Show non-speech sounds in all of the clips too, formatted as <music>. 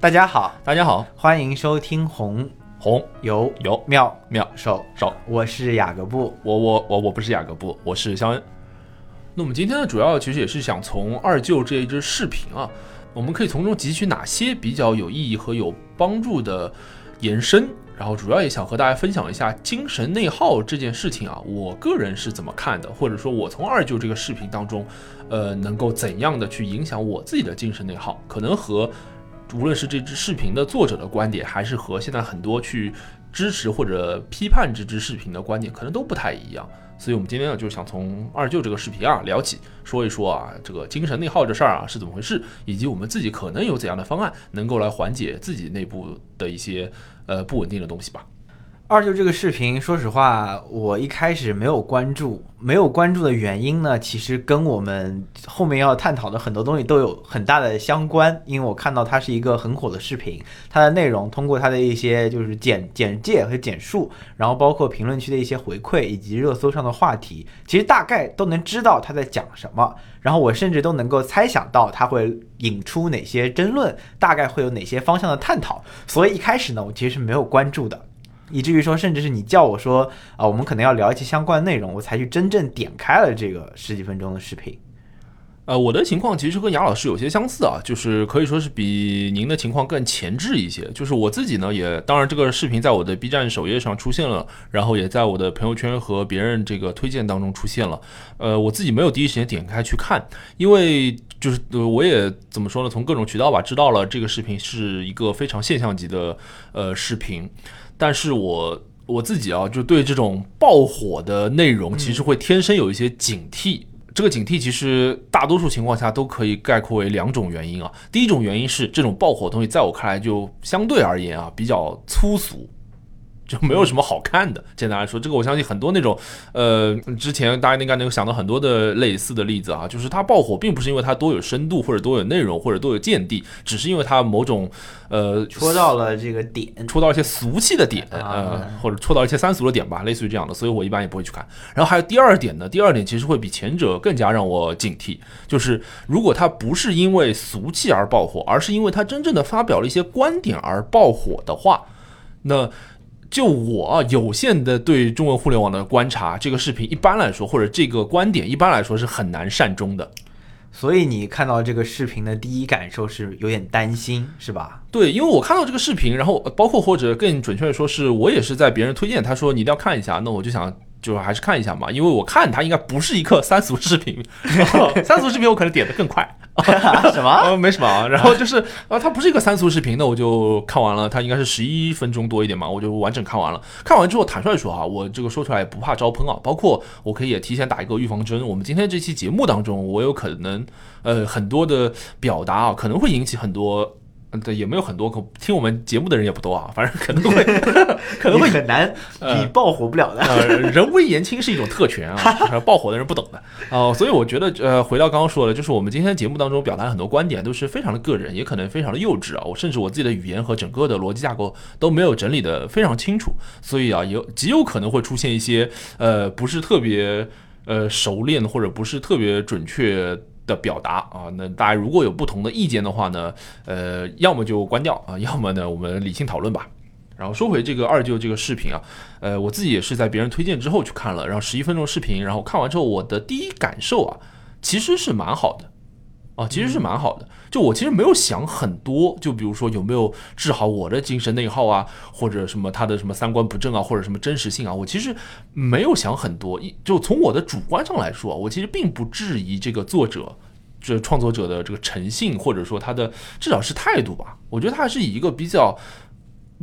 大家好，大家好，欢迎收听红。红。油油妙。妙。手。手，我是雅各布。我我我我不是雅各布，我是肖恩。那我们今天呢，主要其实也是想从二舅这一支视频啊，我们可以从中汲取哪些比较有意义和有帮助的延伸，然后主要也想和大家分享一下精神内耗这件事情啊，我个人是怎么看的，或者说我从二舅这个视频当中，呃，能够怎样的去影响我自己的精神内耗，可能和无论是这支视频的作者的观点，还是和现在很多去支持或者批判这支视频的观点，可能都不太一样。所以，我们今天呢，就想从二舅这个视频啊聊起，说一说啊，这个精神内耗这事儿啊是怎么回事，以及我们自己可能有怎样的方案，能够来缓解自己内部的一些呃不稳定的东西吧。二舅这个视频，说实话，我一开始没有关注，没有关注的原因呢，其实跟我们后面要探讨的很多东西都有很大的相关。因为我看到它是一个很火的视频，它的内容通过它的一些就是简简介和简述，然后包括评论区的一些回馈以及热搜上的话题，其实大概都能知道他在讲什么。然后我甚至都能够猜想到他会引出哪些争论，大概会有哪些方向的探讨。所以一开始呢，我其实是没有关注的。以至于说，甚至是你叫我说啊，我们可能要聊一些相关内容，我才去真正点开了这个十几分钟的视频。呃，我的情况其实跟杨老师有些相似啊，就是可以说是比您的情况更前置一些。就是我自己呢，也当然这个视频在我的 B 站首页上出现了，然后也在我的朋友圈和别人这个推荐当中出现了。呃，我自己没有第一时间点开去看，因为就是我也怎么说呢，从各种渠道吧知道了这个视频是一个非常现象级的呃视频。但是我我自己啊，就对这种爆火的内容，其实会天生有一些警惕。这个警惕其实大多数情况下都可以概括为两种原因啊。第一种原因是这种爆火东西，在我看来就相对而言啊比较粗俗。就没有什么好看的。简单来说，这个我相信很多那种，呃，之前大家应该能够想到很多的类似的例子啊，就是它爆火并不是因为它多有深度或者多有内容或者多有见地，只是因为它某种呃戳到了这个点，戳到一些俗气的点，呃，或者戳到一些三俗的点吧，类似于这样的，所以我一般也不会去看。然后还有第二点呢，第二点其实会比前者更加让我警惕，就是如果它不是因为俗气而爆火，而是因为它真正的发表了一些观点而爆火的话，那。就我有限的对中文互联网的观察，这个视频一般来说，或者这个观点一般来说是很难善终的。所以你看到这个视频的第一感受是有点担心，是吧？对，因为我看到这个视频，然后包括或者更准确的说，是我也是在别人推荐，他说你一定要看一下，那我就想。就还是看一下嘛，因为我看它应该不是一个三俗视频，<laughs> 三俗视频我可能点的更快。<laughs> 什么？<laughs> 没什么啊。然后就是啊，它不是一个三俗视频，那我就看完了。它应该是十一分钟多一点嘛，我就完整看完了。看完之后，坦率说哈，我这个说出来也不怕招喷啊。包括我可以也提前打一个预防针，我们今天这期节目当中，我有可能呃很多的表达啊，可能会引起很多。嗯，对，也没有很多，可听我们节目的人也不多啊，反正可能会，可能会很难，你爆火不了的。呃，人微言轻是一种特权啊，<laughs> 爆火的人不懂的哦，所以我觉得，呃，回到刚刚说的，就是我们今天节目当中表达很多观点都是非常的个人，也可能非常的幼稚啊。我甚至我自己的语言和整个的逻辑架构都没有整理的非常清楚，所以啊，有极有可能会出现一些呃不是特别呃熟练或者不是特别准确。的表达啊，那大家如果有不同的意见的话呢，呃，要么就关掉啊，要么呢我们理性讨论吧。然后说回这个二舅这个视频啊，呃，我自己也是在别人推荐之后去看了，然后十一分钟视频，然后看完之后我的第一感受啊，其实是蛮好的。啊，其实是蛮好的。就我其实没有想很多，就比如说有没有治好我的精神内耗啊，或者什么他的什么三观不正啊，或者什么真实性啊，我其实没有想很多。一就从我的主观上来说，我其实并不质疑这个作者这创作者的这个诚信，或者说他的至少是态度吧。我觉得他还是以一个比较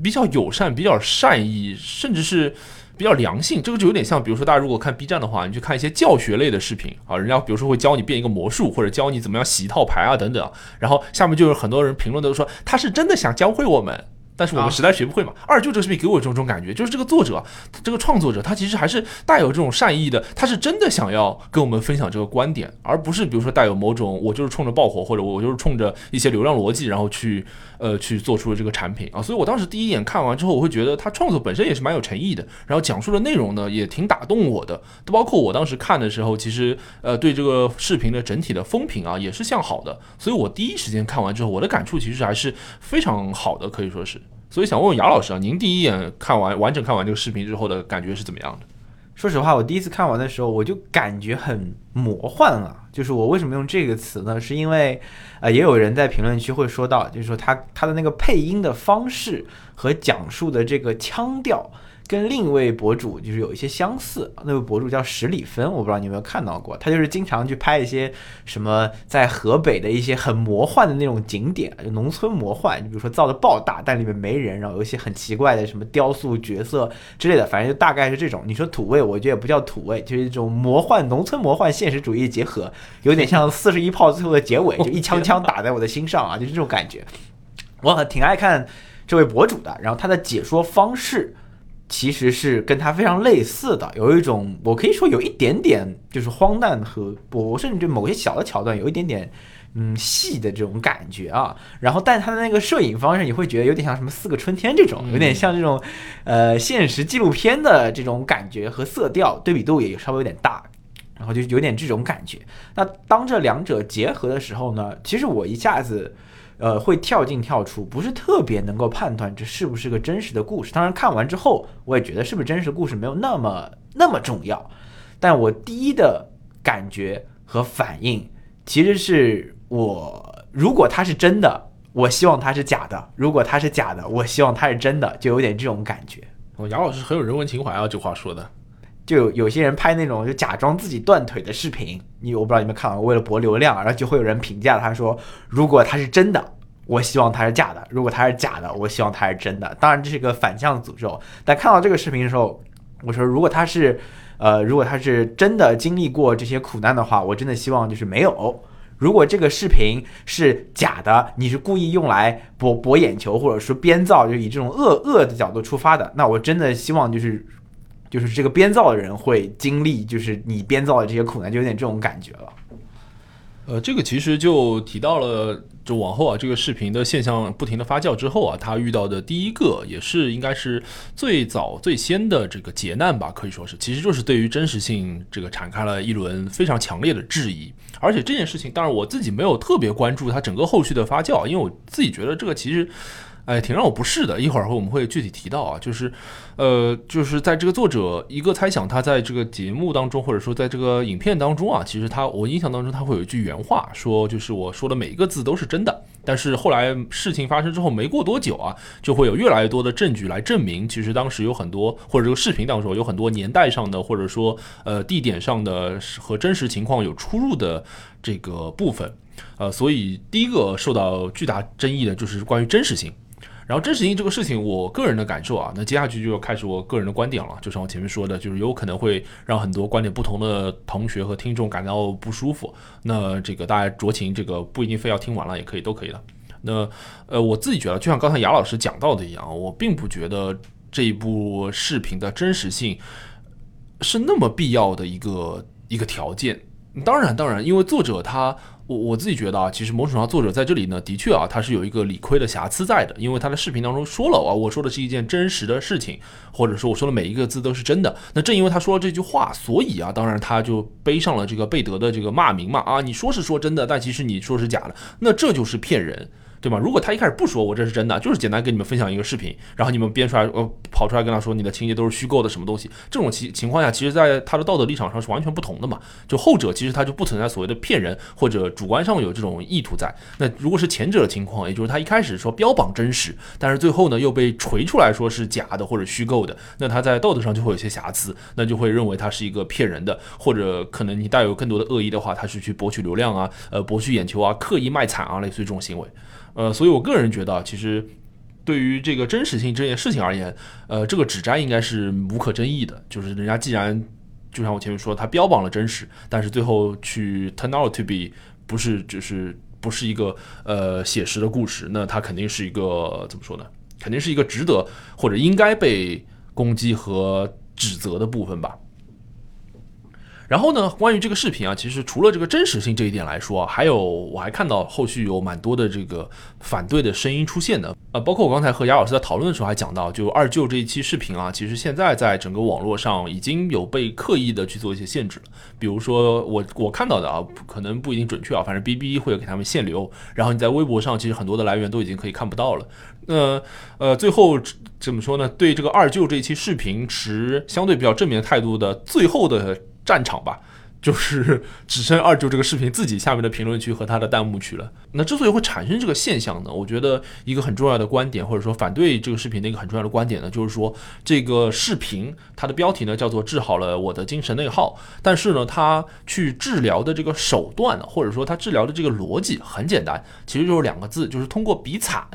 比较友善、比较善意，甚至是。比较良性，这个就有点像，比如说大家如果看 B 站的话，你去看一些教学类的视频啊，人家比如说会教你变一个魔术，或者教你怎么样洗一套牌啊等等，然后下面就有很多人评论都说他是真的想教会我们，但是我们啊实在学不会嘛。二舅这个视频给我这种感觉，就是这个作者，这个创作者，他其实还是带有这种善意的，他是真的想要跟我们分享这个观点，而不是比如说带有某种我就是冲着爆火，或者我就是冲着一些流量逻辑，然后去呃去做出了这个产品啊。所以我当时第一眼看完之后，我会觉得他创作本身也是蛮有诚意的，然后讲述的内容呢也挺打动我的，包括我当时看的时候，其实呃对这个视频的整体的风评啊也是向好的，所以我第一时间看完之后，我的感触其实还是非常好的，可以说是。所以想问问雅老师啊，您第一眼看完完整看完这个视频之后的感觉是怎么样的？说实话，我第一次看完的时候，我就感觉很魔幻了。就是我为什么用这个词呢？是因为，呃，也有人在评论区会说到，就是说他他的那个配音的方式和讲述的这个腔调，跟另一位博主就是有一些相似。那位博主叫十里芬，我不知道你有没有看到过，他就是经常去拍一些什么在河北的一些很魔幻的那种景点，就农村魔幻，你比如说造的爆大，但里面没人，然后有一些很奇怪的什么雕塑角色之类的，反正就大概是这种。你说土味，我觉得也不叫土味，就是一种魔幻农村魔幻现实主义结合，有点像四十一炮最后的结尾，就一枪枪打在我的心上啊，就是这种感觉。我很挺爱看这位博主的，然后他的解说方式其实是跟它非常类似的，有一种我可以说有一点点就是荒诞和我甚至某些小的桥段有一点点嗯戏的这种感觉啊。然后，但它的那个摄影方式，你会觉得有点像什么《四个春天》这种，有点像这种呃现实纪录片的这种感觉和色调对比度也稍微有点大。然后就有点这种感觉。那当这两者结合的时候呢，其实我一下子，呃，会跳进跳出，不是特别能够判断这是不是个真实的故事。当然看完之后，我也觉得是不是真实故事没有那么那么重要。但我第一的感觉和反应，其实是我如果它是真的，我希望它是假的；如果它是假的，我希望它是真的，就有点这种感觉。哦，杨老师很有人文情怀啊，这话说的。就有有些人拍那种就假装自己断腿的视频，你我不知道你们看到，为了博流量，然后就会有人评价他说，如果他是真的，我希望他是假的；如果他是假的，我希望他是真的。当然这是一个反向诅咒。但看到这个视频的时候，我说如果他是，呃，如果他是真的经历过这些苦难的话，我真的希望就是没有。如果这个视频是假的，你是故意用来博博眼球，或者说编造，就以这种恶恶的角度出发的，那我真的希望就是。就是这个编造的人会经历，就是你编造的这些苦难，就有点这种感觉了。呃，这个其实就提到了，就往后啊，这个视频的现象不停的发酵之后啊，他遇到的第一个，也是应该是最早最先的这个劫难吧，可以说是，其实就是对于真实性这个展开了一轮非常强烈的质疑。而且这件事情，当然我自己没有特别关注它整个后续的发酵，因为我自己觉得这个其实。哎，挺让我不适的。一会儿我们会具体提到啊，就是，呃，就是在这个作者一个猜想，他在这个节目当中，或者说在这个影片当中啊，其实他我印象当中他会有一句原话，说就是我说的每一个字都是真的。但是后来事情发生之后，没过多久啊，就会有越来越多的证据来证明，其实当时有很多或者这个视频当中有很多年代上的，或者说呃地点上的和真实情况有出入的这个部分。呃，所以第一个受到巨大争议的就是关于真实性。然后真实性这个事情，我个人的感受啊，那接下去就要开始我个人的观点了。就像我前面说的，就是有可能会让很多观点不同的同学和听众感到不舒服。那这个大家酌情，这个不一定非要听完了，也可以都可以的。那呃，我自己觉得，就像刚才雅老师讲到的一样，我并不觉得这一部视频的真实性是那么必要的一个一个条件。当然，当然，因为作者他。我我自己觉得啊，其实某种程度上，作者在这里呢，的确啊，他是有一个理亏的瑕疵在的，因为他的视频当中说了啊，我说的是一件真实的事情，或者说我说的每一个字都是真的。那正因为他说了这句话，所以啊，当然他就背上了这个贝德的这个骂名嘛啊，你说是说真的，但其实你说是假的，那这就是骗人。对吧？如果他一开始不说我这是真的，就是简单跟你们分享一个视频，然后你们编出来，呃，跑出来跟他说你的情节都是虚构的，什么东西？这种情情况下，其实在他的道德立场上是完全不同的嘛。就后者其实他就不存在所谓的骗人或者主观上有这种意图在。那如果是前者的情况，也就是他一开始说标榜真实，但是最后呢又被锤出来说是假的或者虚构的，那他在道德上就会有些瑕疵，那就会认为他是一个骗人的，或者可能你带有更多的恶意的话，他是去博取流量啊，呃，博取眼球啊，刻意卖惨啊，类似于这种行为。呃，所以我个人觉得，其实对于这个真实性这件事情而言，呃，这个指摘应该是无可争议的。就是人家既然就像我前面说，他标榜了真实，但是最后去 turn out to be 不是，就是不是一个呃写实的故事，那他肯定是一个怎么说呢？肯定是一个值得或者应该被攻击和指责的部分吧。然后呢，关于这个视频啊，其实除了这个真实性这一点来说，还有我还看到后续有蛮多的这个反对的声音出现的，呃，包括我刚才和雅老师在讨论的时候还讲到，就二舅这一期视频啊，其实现在在整个网络上已经有被刻意的去做一些限制了，比如说我我看到的啊，可能不一定准确啊，反正 B B 会有给他们限流，然后你在微博上其实很多的来源都已经可以看不到了。那呃，最后怎么说呢？对这个二舅这一期视频持相对比较正面态度的最后的。战场吧，就是 <laughs> 只剩二舅这个视频自己下面的评论区和他的弹幕区了。那之所以会产生这个现象呢，我觉得一个很重要的观点，或者说反对这个视频的一个很重要的观点呢，就是说这个视频它的标题呢叫做“治好了我的精神内耗”，但是呢，它去治疗的这个手段呢，或者说它治疗的这个逻辑很简单，其实就是两个字，就是通过比惨，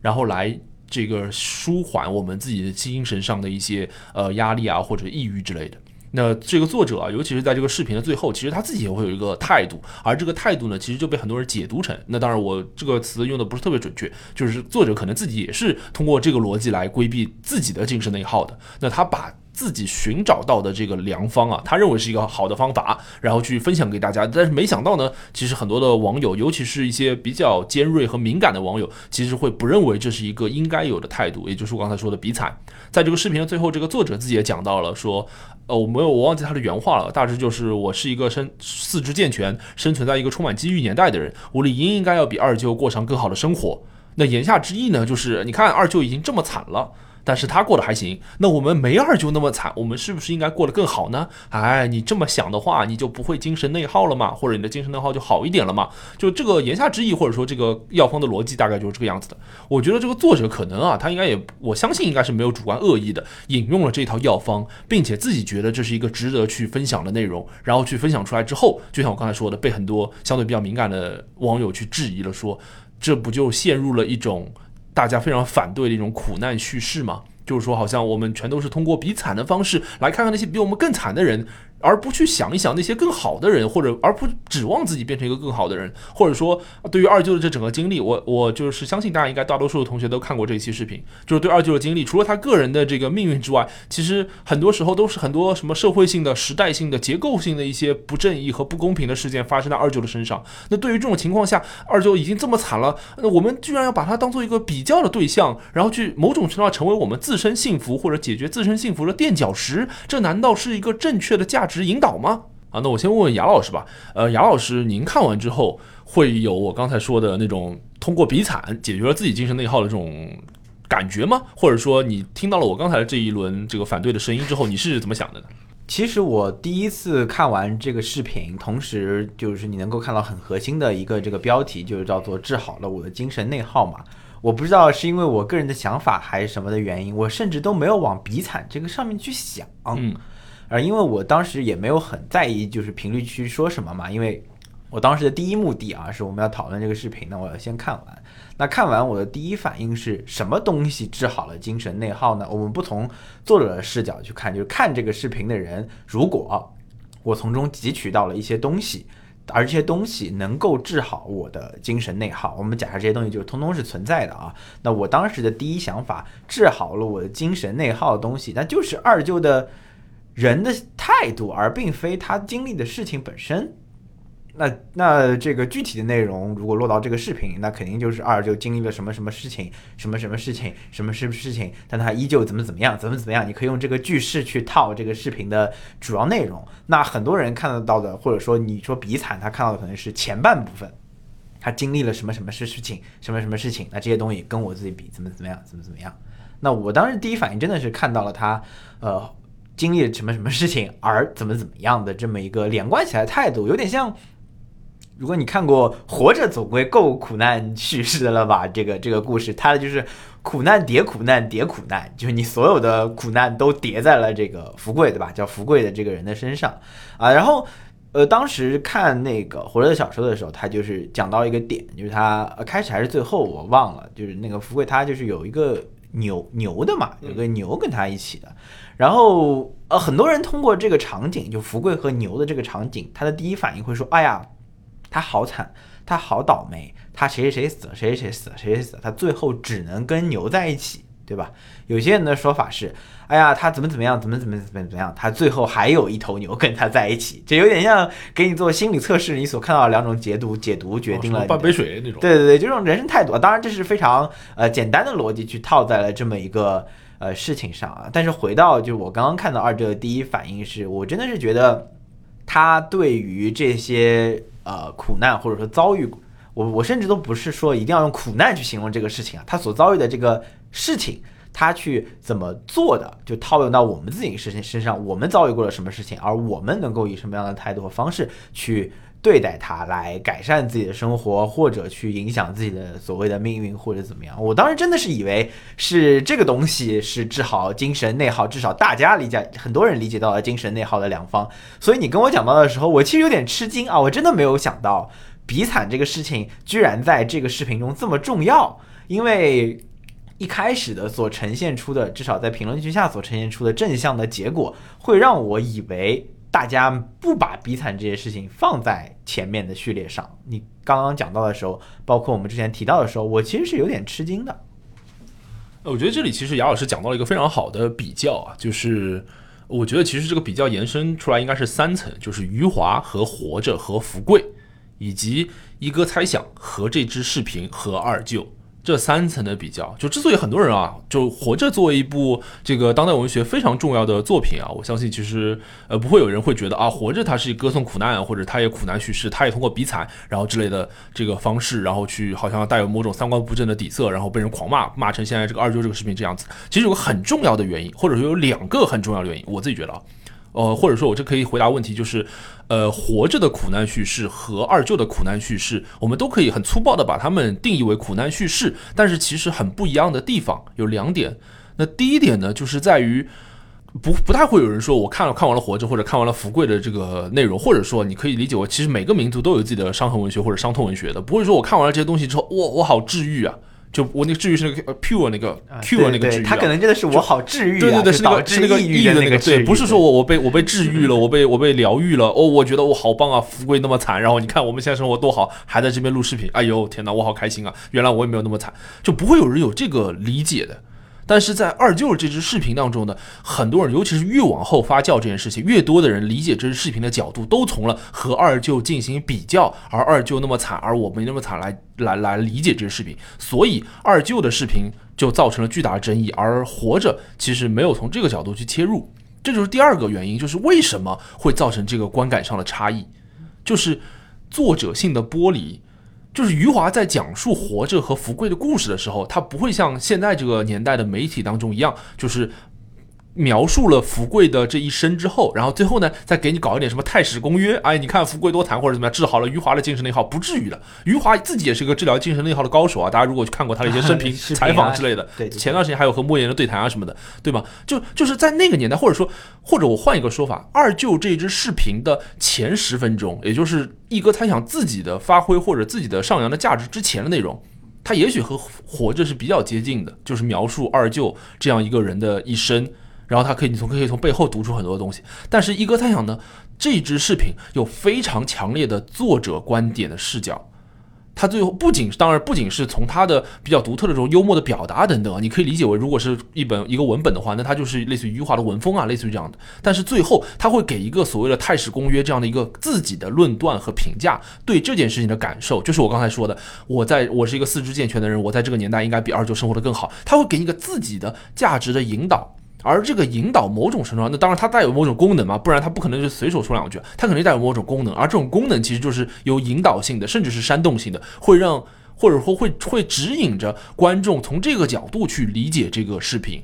然后来这个舒缓我们自己的精神上的一些呃压力啊或者抑郁之类的。那这个作者啊，尤其是在这个视频的最后，其实他自己也会有一个态度，而这个态度呢，其实就被很多人解读成，那当然我这个词用的不是特别准确，就是作者可能自己也是通过这个逻辑来规避自己的精神内耗的。那他把自己寻找到的这个良方啊，他认为是一个好的方法，然后去分享给大家。但是没想到呢，其实很多的网友，尤其是一些比较尖锐和敏感的网友，其实会不认为这是一个应该有的态度，也就是我刚才说的比惨。在这个视频的最后，这个作者自己也讲到了说。呃，我没有，我忘记他的原话了。大致就是我是一个生四肢健全、生存在一个充满机遇年代的人，我理应应该要比二舅过上更好的生活。那言下之意呢，就是你看二舅已经这么惨了。但是他过得还行，那我们没二就那么惨，我们是不是应该过得更好呢？哎，你这么想的话，你就不会精神内耗了嘛，或者你的精神内耗就好一点了嘛？就这个言下之意，或者说这个药方的逻辑大概就是这个样子的。我觉得这个作者可能啊，他应该也，我相信应该是没有主观恶意的，引用了这套药方，并且自己觉得这是一个值得去分享的内容，然后去分享出来之后，就像我刚才说的，被很多相对比较敏感的网友去质疑了，说这不就陷入了一种。大家非常反对的一种苦难叙事嘛，就是说，好像我们全都是通过比惨的方式来看看那些比我们更惨的人。而不去想一想那些更好的人，或者而不指望自己变成一个更好的人，或者说对于二舅的这整个经历，我我就是相信大家应该大多数的同学都看过这一期视频，就是对二舅的经历，除了他个人的这个命运之外，其实很多时候都是很多什么社会性的、时代性的、结构性的一些不正义和不公平的事件发生在二舅的身上。那对于这种情况下，二舅已经这么惨了，那我们居然要把他当做一个比较的对象，然后去某种程度上成为我们自身幸福或者解决自身幸福的垫脚石，这难道是一个正确的价值？值引导吗？啊，那我先问问雅老师吧。呃，雅老师，您看完之后会有我刚才说的那种通过比惨解决了自己精神内耗的这种感觉吗？或者说，你听到了我刚才的这一轮这个反对的声音之后，你是怎么想的呢？其实我第一次看完这个视频，同时就是你能够看到很核心的一个这个标题，就是叫做“治好了我的精神内耗”嘛。我不知道是因为我个人的想法还是什么的原因，我甚至都没有往比惨这个上面去想。嗯。而因为我当时也没有很在意，就是评论区说什么嘛，因为我当时的第一目的啊，是我们要讨论这个视频，那我要先看完。那看完我的第一反应是什么东西治好了精神内耗呢？我们不从作者的视角去看，就是看这个视频的人，如果我从中汲取到了一些东西，而这些东西能够治好我的精神内耗，我们假设这些东西就通通是存在的啊。那我当时的第一想法，治好了我的精神内耗的东西，那就是二舅的。人的态度，而并非他经历的事情本身。那那这个具体的内容，如果落到这个视频，那肯定就是二就经历了什么什么事情，什么什么事情，什么什么事情，但他依旧怎么怎么样，怎么怎么样。你可以用这个句式去套这个视频的主要内容。那很多人看得到的，或者说你说比惨，他看到的可能是前半部分，他经历了什么什么事事情，什么什么事情。那这些东西跟我自己比，怎么怎么样，怎么怎么样。那我当时第一反应真的是看到了他，呃。经历了什么什么事情而怎么怎么样的这么一个连贯起来态度，有点像，如果你看过《活着》，总归够苦难叙事的了吧？<laughs> 这个这个故事，它的就是苦难叠苦难叠苦难，就是你所有的苦难都叠在了这个福贵，对吧？叫福贵的这个人的身上啊。然后，呃，当时看那个《活着》的小说的时候，他就是讲到一个点，就是他开始还是最后我忘了，就是那个福贵他就是有一个牛牛的嘛，有个牛跟他一起的。然后，呃，很多人通过这个场景，就福贵和牛的这个场景，他的第一反应会说：“哎呀，他好惨，他好倒霉，他谁谁谁死了，谁谁谁死了，谁谁死了，他最后只能跟牛在一起，对吧？有些人的说法是，哎呀，他怎么怎么样，怎么怎么怎么怎么样，他最后还有一头牛跟他在一起，这有点像给你做心理测试，你所看到的两种解读，解读决定了半杯水那种。对对对，就这种人生态度啊，当然这是非常呃简单的逻辑去套在了这么一个呃事情上啊。但是回到就我刚刚看到二舅的第一反应是，我真的是觉得他对于这些呃苦难或者说遭遇，我我甚至都不是说一定要用苦难去形容这个事情啊，他所遭遇的这个事情。他去怎么做的，就套用到我们自己身身上，我们遭遇过了什么事情，而我们能够以什么样的态度和方式去对待它，来改善自己的生活，或者去影响自己的所谓的命运，或者怎么样。我当时真的是以为是这个东西是治好精神内耗，至少大家理解，很多人理解到了精神内耗的良方。所以你跟我讲到的时候，我其实有点吃惊啊，我真的没有想到比惨这个事情居然在这个视频中这么重要，因为。一开始的所呈现出的，至少在评论区下所呈现出的正向的结果，会让我以为大家不把比惨这些事情放在前面的序列上。你刚刚讲到的时候，包括我们之前提到的时候，我其实是有点吃惊的。我觉得这里其实雅老师讲到了一个非常好的比较啊，就是我觉得其实这个比较延伸出来应该是三层，就是余华和活着和福贵，以及一哥猜想和这支视频和二舅。这三层的比较，就之所以很多人啊，就活着作为一部这个当代文学非常重要的作品啊，我相信其实呃不会有人会觉得啊，活着它是歌颂苦难，或者它也苦难叙事，它也通过比惨然后之类的这个方式，然后去好像带有某种三观不正的底色，然后被人狂骂骂成现在这个二舅这个视频这样子。其实有个很重要的原因，或者说有两个很重要的原因，我自己觉得啊。呃，或者说，我这可以回答问题，就是，呃，活着的苦难叙事和二舅的苦难叙事，我们都可以很粗暴的把它们定义为苦难叙事，但是其实很不一样的地方有两点。那第一点呢，就是在于不不太会有人说我看了看完了活着或者看完了福贵的这个内容，或者说你可以理解为，其实每个民族都有自己的伤痕文学或者伤痛文学的，不会说我看完了这些东西之后，我我好治愈啊。就我那个治愈是那个 pure 那个 pure 那个治愈，他可能真的是我好治愈啊，对对对，是那个是那个抑郁的那个，对，不是说我我被我被治愈了，我被我被疗愈了，哦，我觉得我好棒啊，富贵那么惨，然后你看我们现在生活多好，还在这边录视频，哎呦天哪，我好开心啊，原来我也没有那么惨，就不会有人有这个理解的。但是在二舅这支视频当中呢，很多人，尤其是越往后发酵这件事情，越多的人理解这支视频的角度，都从了和二舅进行比较，而二舅那么惨，而我没那么惨来来来理解这支视频，所以二舅的视频就造成了巨大的争议，而活着其实没有从这个角度去切入，这就是第二个原因，就是为什么会造成这个观感上的差异，就是作者性的剥离。就是余华在讲述活着和福贵的故事的时候，他不会像现在这个年代的媒体当中一样，就是描述了福贵的这一生之后，然后最后呢，再给你搞一点什么太史公约，哎，你看福贵多惨或者怎么样，治好了余华的精神内耗，不至于的。余华自己也是个治疗精神内耗的高手啊，大家如果去看过他的一些生 <laughs> 平采访之类的，对，前段时间还有和莫言的对谈啊什么的，对吧？就就是在那个年代，或者说，或者我换一个说法，二舅这支视频的前十分钟，也就是。一哥他想自己的发挥或者自己的上扬的价值之前的内容，他也许和活着是比较接近的，就是描述二舅这样一个人的一生，然后他可以你从可以从背后读出很多东西。但是一哥猜想呢，这支视频有非常强烈的作者观点的视角。他最后不仅当然不仅是从他的比较独特的这种幽默的表达等等，你可以理解为，如果是一本一个文本的话，那它就是类似于余华的文风啊，类似于这样的。但是最后他会给一个所谓的《太史公约》这样的一个自己的论断和评价，对这件事情的感受，就是我刚才说的，我在我是一个四肢健全的人，我在这个年代应该比二舅生活的更好。他会给你一个自己的价值的引导。而这个引导某种程度，那当然它带有某种功能嘛，不然它不可能就随手说两句，它肯定带有某种功能。而这种功能其实就是有引导性的，甚至是煽动性的，会让或者说会会指引着观众从这个角度去理解这个视频，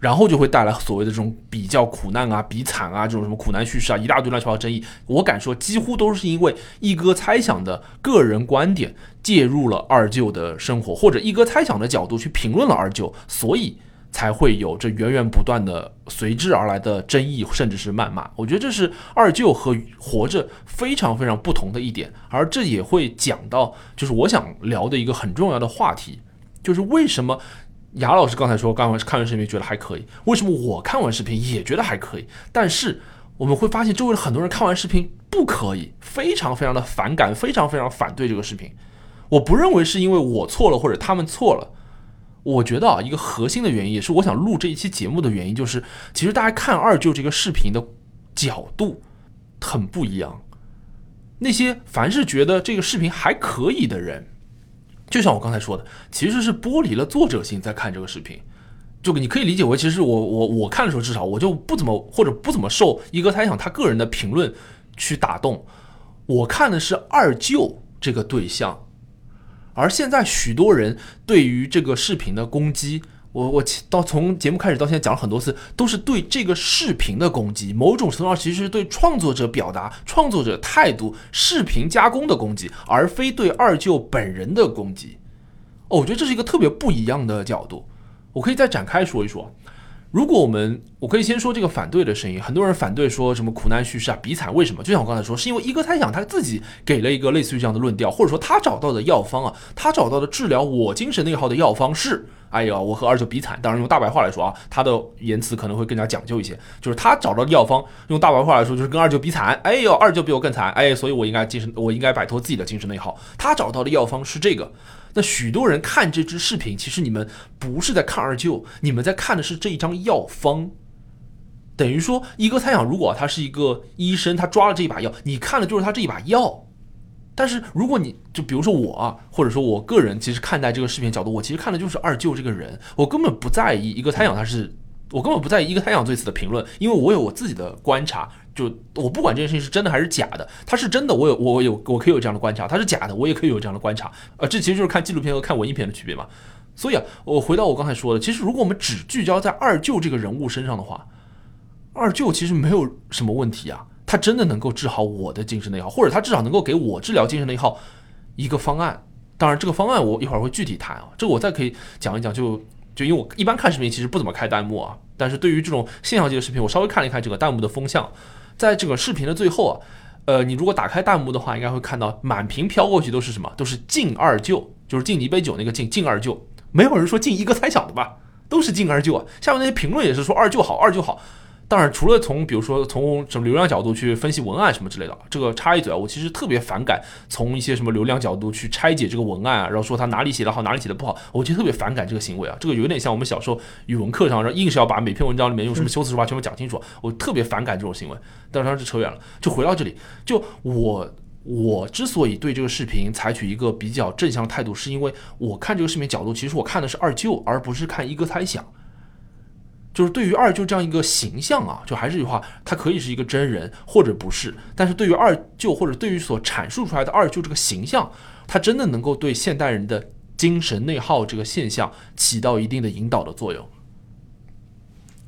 然后就会带来所谓的这种比较苦难啊、比惨啊这种什么苦难叙事啊，一大堆乱七八糟争议。我敢说，几乎都是因为一哥猜想的个人观点介入了二舅的生活，或者一哥猜想的角度去评论了二舅，所以。才会有这源源不断的随之而来的争议，甚至是谩骂。我觉得这是二舅和活着非常非常不同的一点，而这也会讲到，就是我想聊的一个很重要的话题，就是为什么雅老师刚才说，刚完看完视频觉得还可以，为什么我看完视频也觉得还可以，但是我们会发现周围的很多人看完视频不可以，非常非常的反感，非常非常反对这个视频。我不认为是因为我错了或者他们错了，我觉得啊，一个核心的原因也是我想录这一期节目的原因，就是其实大家看二舅这个视频的角度很不一样。那些凡是觉得这个视频还可以的人，就像我刚才说的，其实是剥离了作者性在看这个视频。就你可以理解为，其实我我我看的时候，至少我就不怎么或者不怎么受一哥猜想他个人的评论去打动。我看的是二舅这个对象，而现在许多人对于这个视频的攻击。我我到从节目开始到现在讲了很多次，都是对这个视频的攻击，某种程度上其实是对创作者表达、创作者态度、视频加工的攻击，而非对二舅本人的攻击。哦，我觉得这是一个特别不一样的角度。我可以再展开说一说。如果我们，我可以先说这个反对的声音。很多人反对说什么苦难叙事啊、比惨，为什么？就像我刚才说，是因为一哥猜想他自己给了一个类似于这样的论调，或者说他找到的药方啊，他找到的治疗我精神内耗的药方是，哎呀，我和二舅比惨。当然用大白话来说啊，他的言辞可能会更加讲究一些，就是他找到的药方，用大白话来说就是跟二舅比惨。哎呦，二舅比我更惨，哎，所以我应该精神，我应该摆脱自己的精神内耗。他找到的药方是这个。那许多人看这支视频，其实你们不是在看二舅，你们在看的是这一张药方。等于说，一哥猜想，如果他是一个医生，他抓了这一把药，你看的就是他这一把药。但是如果你就比如说我啊，或者说我个人，其实看待这个视频角度，我其实看的就是二舅这个人，我根本不在意一个猜想他是，我根本不在意一个猜想对此的评论，因为我有我自己的观察。就我不管这件事情是真的还是假的，它是真的，我有我有我可以有这样的观察；它是假的，我也可以有这样的观察。呃，这其实就是看纪录片和看文艺片的区别嘛。所以啊，我回到我刚才说的，其实如果我们只聚焦在二舅这个人物身上的话，二舅其实没有什么问题啊，他真的能够治好我的精神内耗，或者他至少能够给我治疗精神内耗一个方案。当然，这个方案我一会儿会具体谈啊，这个我再可以讲一讲。就就因为我一般看视频其实不怎么开弹幕啊，但是对于这种现象级的视频，我稍微看了一看这个弹幕的风向。在这个视频的最后啊，呃，你如果打开弹幕的话，应该会看到满屏飘过去都是什么？都是敬二舅，就是敬你一杯酒那个敬敬二舅，没有人说敬一哥猜想的吧？都是敬二舅啊。下面那些评论也是说二舅好，二舅好。当然，除了从比如说从什么流量角度去分析文案什么之类的，这个插一嘴啊，我其实特别反感从一些什么流量角度去拆解这个文案啊，然后说他哪里写的好，哪里写的不好，我其实特别反感这个行为啊。这个有点像我们小时候语文课上，然后硬是要把每篇文章里面用什么修辞手法全部讲清楚，我特别反感这种行为。但是当时扯远了，就回到这里，就我我之所以对这个视频采取一个比较正向的态度，是因为我看这个视频角度，其实我看的是二舅，而不是看一哥猜想。就是对于二舅这样一个形象啊，就还是一句话，他可以是一个真人或者不是，但是对于二舅或者对于所阐述出来的二舅这个形象，他真的能够对现代人的精神内耗这个现象起到一定的引导的作用。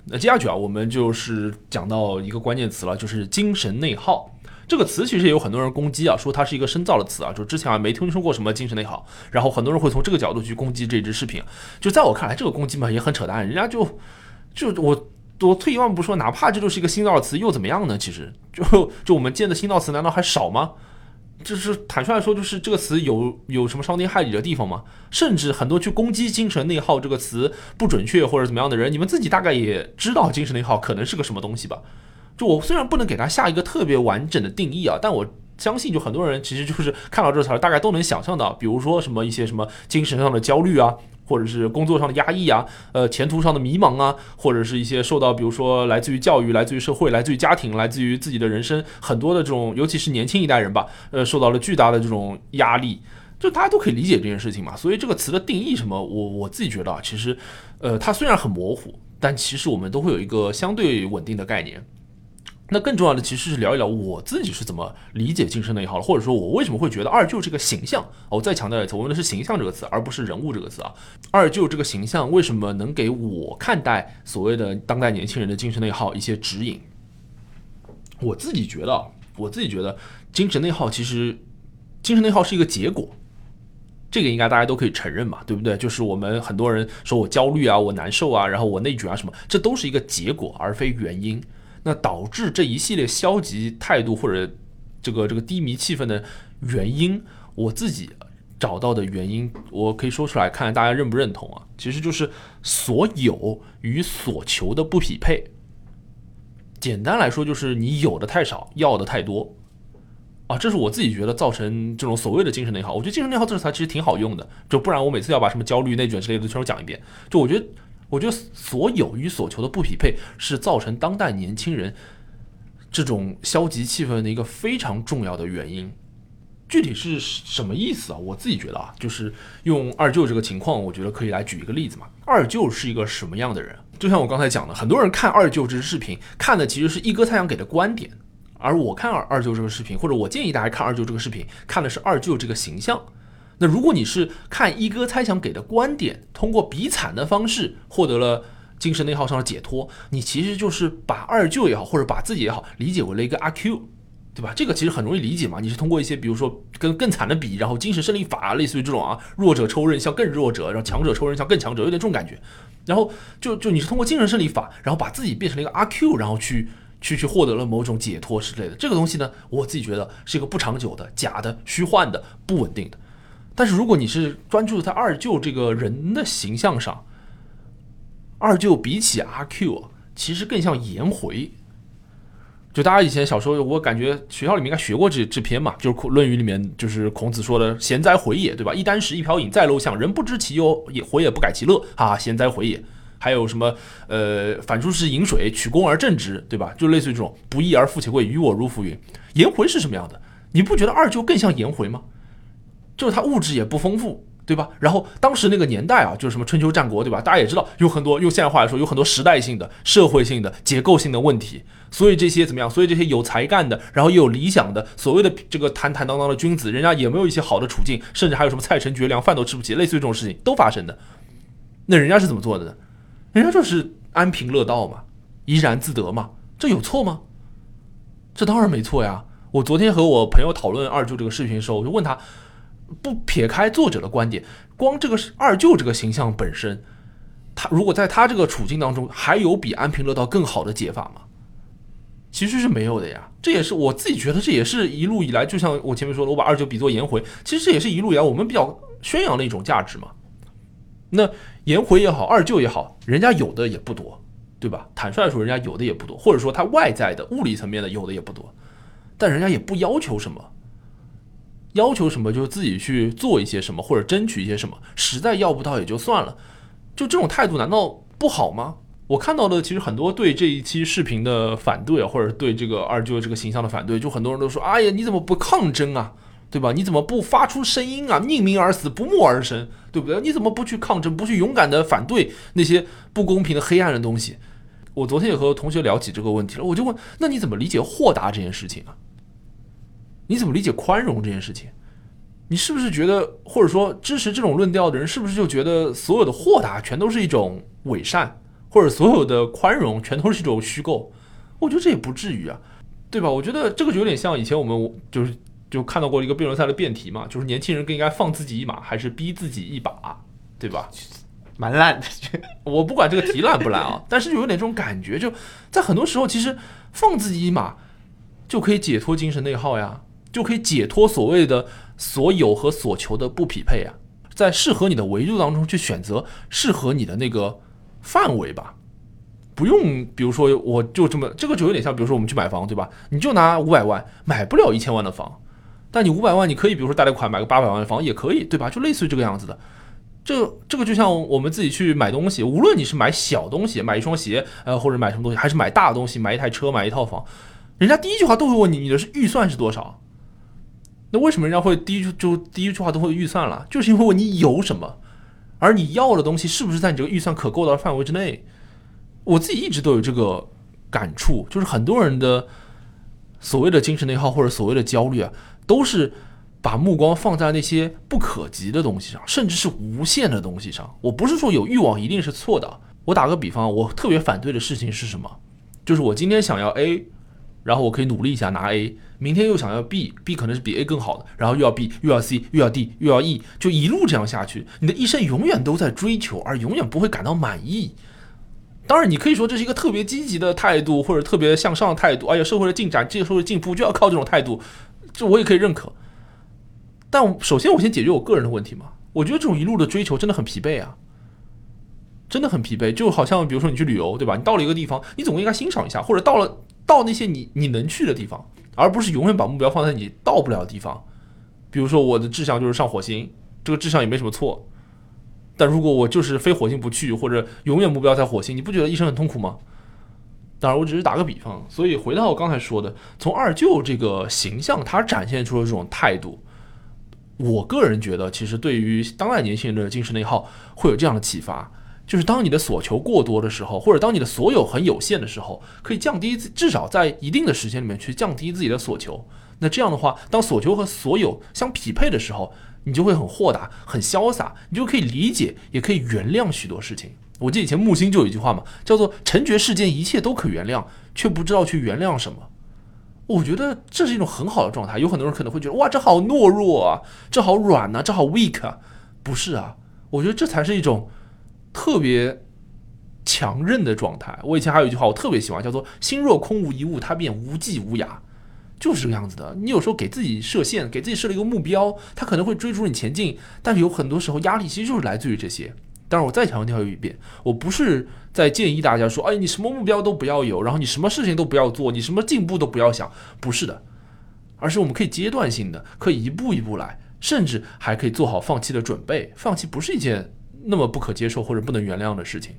那接下去啊，我们就是讲到一个关键词了，就是精神内耗这个词，其实也有很多人攻击啊，说它是一个深造的词啊，就之前啊没听说过什么精神内耗，然后很多人会从这个角度去攻击这支视频，就在我看来，这个攻击嘛也很扯淡，人家就。就我我退一万步说，哪怕这就是一个新造词，又怎么样呢？其实就就我们见的新造词难道还少吗？就是坦率来说，就是这个词有有什么伤天害理的地方吗？甚至很多去攻击“精神内耗”这个词不准确或者怎么样的人，你们自己大概也知道“精神内耗”可能是个什么东西吧？就我虽然不能给它下一个特别完整的定义啊，但我相信就很多人其实就是看到这词儿，大概都能想象到，比如说什么一些什么精神上的焦虑啊。或者是工作上的压抑啊，呃，前途上的迷茫啊，或者是一些受到，比如说来自于教育、来自于社会、来自于家庭、来自于自己的人生很多的这种，尤其是年轻一代人吧，呃，受到了巨大的这种压力，就大家都可以理解这件事情嘛。所以这个词的定义什么，我我自己觉得啊，其实，呃，它虽然很模糊，但其实我们都会有一个相对稳定的概念。那更重要的其实是聊一聊我自己是怎么理解精神内耗的，或者说我为什么会觉得二舅这个形象，我再强调一次，我用的是形象这个词，而不是人物这个词啊。二舅这个形象为什么能给我看待所谓的当代年轻人的精神内耗一些指引？我自己觉得，我自己觉得精神内耗其实精神内耗是一个结果，这个应该大家都可以承认嘛，对不对？就是我们很多人说我焦虑啊，我难受啊，然后我内卷啊什么，这都是一个结果，而非原因。那导致这一系列消极态度或者这个这个低迷气氛的原因，我自己找到的原因，我可以说出来，看看大家认不认同啊？其实就是所有与所求的不匹配。简单来说就是你有的太少，要的太多。啊，这是我自己觉得造成这种所谓的精神内耗。我觉得精神内耗这个词其实挺好用的，就不然我每次要把什么焦虑、内卷之类的全都讲一遍。就我觉得，我觉得所有与所求的不匹配，是造成当代年轻人这种消极气氛的一个非常重要的原因。具体是什么意思啊？我自己觉得啊，就是用二舅这个情况，我觉得可以来举一个例子嘛。二舅是一个什么样的人？就像我刚才讲的，很多人看二舅这支视频，看的其实是一哥太阳给的观点。而我看二二舅这个视频，或者我建议大家看二舅这个视频，看的是二舅这个形象。那如果你是看一哥猜想给的观点，通过比惨的方式获得了精神内耗上的解脱，你其实就是把二舅也好，或者把自己也好，理解为了一个阿 Q，对吧？这个其实很容易理解嘛。你是通过一些比如说跟更惨的比，然后精神胜利法，类似于这种啊，弱者抽刃向更弱者，然后强者抽刃向更强者，有点这种感觉。然后就就你是通过精神胜利法，然后把自己变成了一个阿 Q，然后去。去去获得了某种解脱之类的，这个东西呢，我自己觉得是一个不长久的、假的、虚幻的、不稳定的。但是如果你是专注在二舅这个人的形象上，二舅比起阿 Q，其实更像颜回。就大家以前小时候，我感觉学校里面应该学过这这篇嘛，就是《论语》里面就是孔子说的“贤哉，回也”，对吧？一箪食，一瓢饮，在陋巷，人不知其忧，也回也不改其乐啊！贤哉，回也。还有什么？呃，反出是饮水，取功而正之，对吧？就类似于这种不义而富且贵，于我如浮云。颜回是什么样的？你不觉得二舅更像颜回吗？就是他物质也不丰富，对吧？然后当时那个年代啊，就是什么春秋战国，对吧？大家也知道，有很多用现代话来说，有很多时代性的、社会性的、结构性的问题。所以这些怎么样？所以这些有才干的，然后又有理想的，所谓的这个坦坦荡荡的君子，人家也没有一些好的处境，甚至还有什么菜陈绝粮，饭都吃不起，类似于这种事情都发生的。那人家是怎么做的呢？人家就是安贫乐道嘛，怡然自得嘛，这有错吗？这当然没错呀。我昨天和我朋友讨论二舅这个视频的时候，我就问他，不撇开作者的观点，光这个二舅这个形象本身，他如果在他这个处境当中，还有比安贫乐道更好的解法吗？其实是没有的呀。这也是我自己觉得，这也是一路以来，就像我前面说的，我把二舅比作颜回，其实这也是一路以来我们比较宣扬的一种价值嘛。那。颜回也好，二舅也好，人家有的也不多，对吧？坦率说，人家有的也不多，或者说他外在的物理层面的有的也不多，但人家也不要求什么，要求什么就自己去做一些什么，或者争取一些什么，实在要不到也就算了，就这种态度难道不好吗？我看到的其实很多对这一期视频的反对啊，或者对这个二舅这个形象的反对，就很多人都说：“哎呀，你怎么不抗争啊？”对吧？你怎么不发出声音啊？宁鸣而死，不默而生，对不对？你怎么不去抗争，不去勇敢的反对那些不公平的黑暗的东西？我昨天也和同学聊起这个问题了，我就问：那你怎么理解豁达这件事情啊？你怎么理解宽容这件事情？你是不是觉得，或者说支持这种论调的人，是不是就觉得所有的豁达全都是一种伪善，或者所有的宽容全都是一种虚构？我觉得这也不至于啊，对吧？我觉得这个就有点像以前我们就是。就看到过一个辩论赛的辩题嘛，就是年轻人更应该放自己一马，还是逼自己一把，对吧？蛮烂的，<laughs> 我不管这个题烂不烂啊，但是就有点这种感觉，就在很多时候，其实放自己一马就可以解脱精神内耗呀，就可以解脱所谓的所有和所求的不匹配啊，在适合你的维度当中去选择适合你的那个范围吧。不用，比如说我就这么，这个就有点像，比如说我们去买房，对吧？你就拿五百万买不了一千万的房。但你五百万，你可以比如说贷贷款买个八百万的房也可以，对吧？就类似于这个样子的。这这个就像我们自己去买东西，无论你是买小东西，买一双鞋，呃，或者买什么东西，还是买大东西，买一台车，买一套房，人家第一句话都会问你，你的是预算是多少？那为什么人家会第一就就第一句话都会预算了？就是因为你有什么，而你要的东西是不是在你这个预算可够到的范围之内？我自己一直都有这个感触，就是很多人的所谓的精神内耗或者所谓的焦虑啊。都是把目光放在那些不可及的东西上，甚至是无限的东西上。我不是说有欲望一定是错的。我打个比方，我特别反对的事情是什么？就是我今天想要 A，然后我可以努力一下拿 A，明天又想要 B，B 可能是比 A 更好的，然后又要 B，又要 C，又要 D，又要 E，就一路这样下去。你的一生永远都在追求，而永远不会感到满意。当然，你可以说这是一个特别积极的态度，或者特别向上的态度。哎呀，社会的进展，这个社会进步就要靠这种态度。这我也可以认可，但首先我先解决我个人的问题嘛。我觉得这种一路的追求真的很疲惫啊，真的很疲惫。就好像比如说你去旅游，对吧？你到了一个地方，你总应该欣赏一下，或者到了到那些你你能去的地方，而不是永远把目标放在你到不了的地方。比如说我的志向就是上火星，这个志向也没什么错。但如果我就是非火星不去，或者永远目标在火星，你不觉得一生很痛苦吗？当然，我只是打个比方。所以回到我刚才说的，从二舅这个形象，他展现出了这种态度。我个人觉得，其实对于当代年轻人的精神内耗会有这样的启发，就是当你的所求过多的时候，或者当你的所有很有限的时候，可以降低，至少在一定的时间里面去降低自己的所求。那这样的话，当所求和所有相匹配的时候，你就会很豁达、很潇洒，你就可以理解，也可以原谅许多事情。我记得以前木星就有一句话嘛，叫做“成觉世间一切都可原谅，却不知道去原谅什么”。我觉得这是一种很好的状态。有很多人可能会觉得，哇，这好懦弱啊，这好软呐，这好 weak 啊。不是啊，我觉得这才是一种特别强韧的状态。我以前还有一句话，我特别喜欢，叫做“心若空无一物，它便无迹无涯”，就是这个样子的。你有时候给自己设限，给自己设了一个目标，它可能会追逐你前进，但是有很多时候压力其实就是来自于这些。当然，我再强调一遍，我不是在建议大家说，哎，你什么目标都不要有，然后你什么事情都不要做，你什么进步都不要想，不是的，而是我们可以阶段性的，可以一步一步来，甚至还可以做好放弃的准备。放弃不是一件那么不可接受或者不能原谅的事情。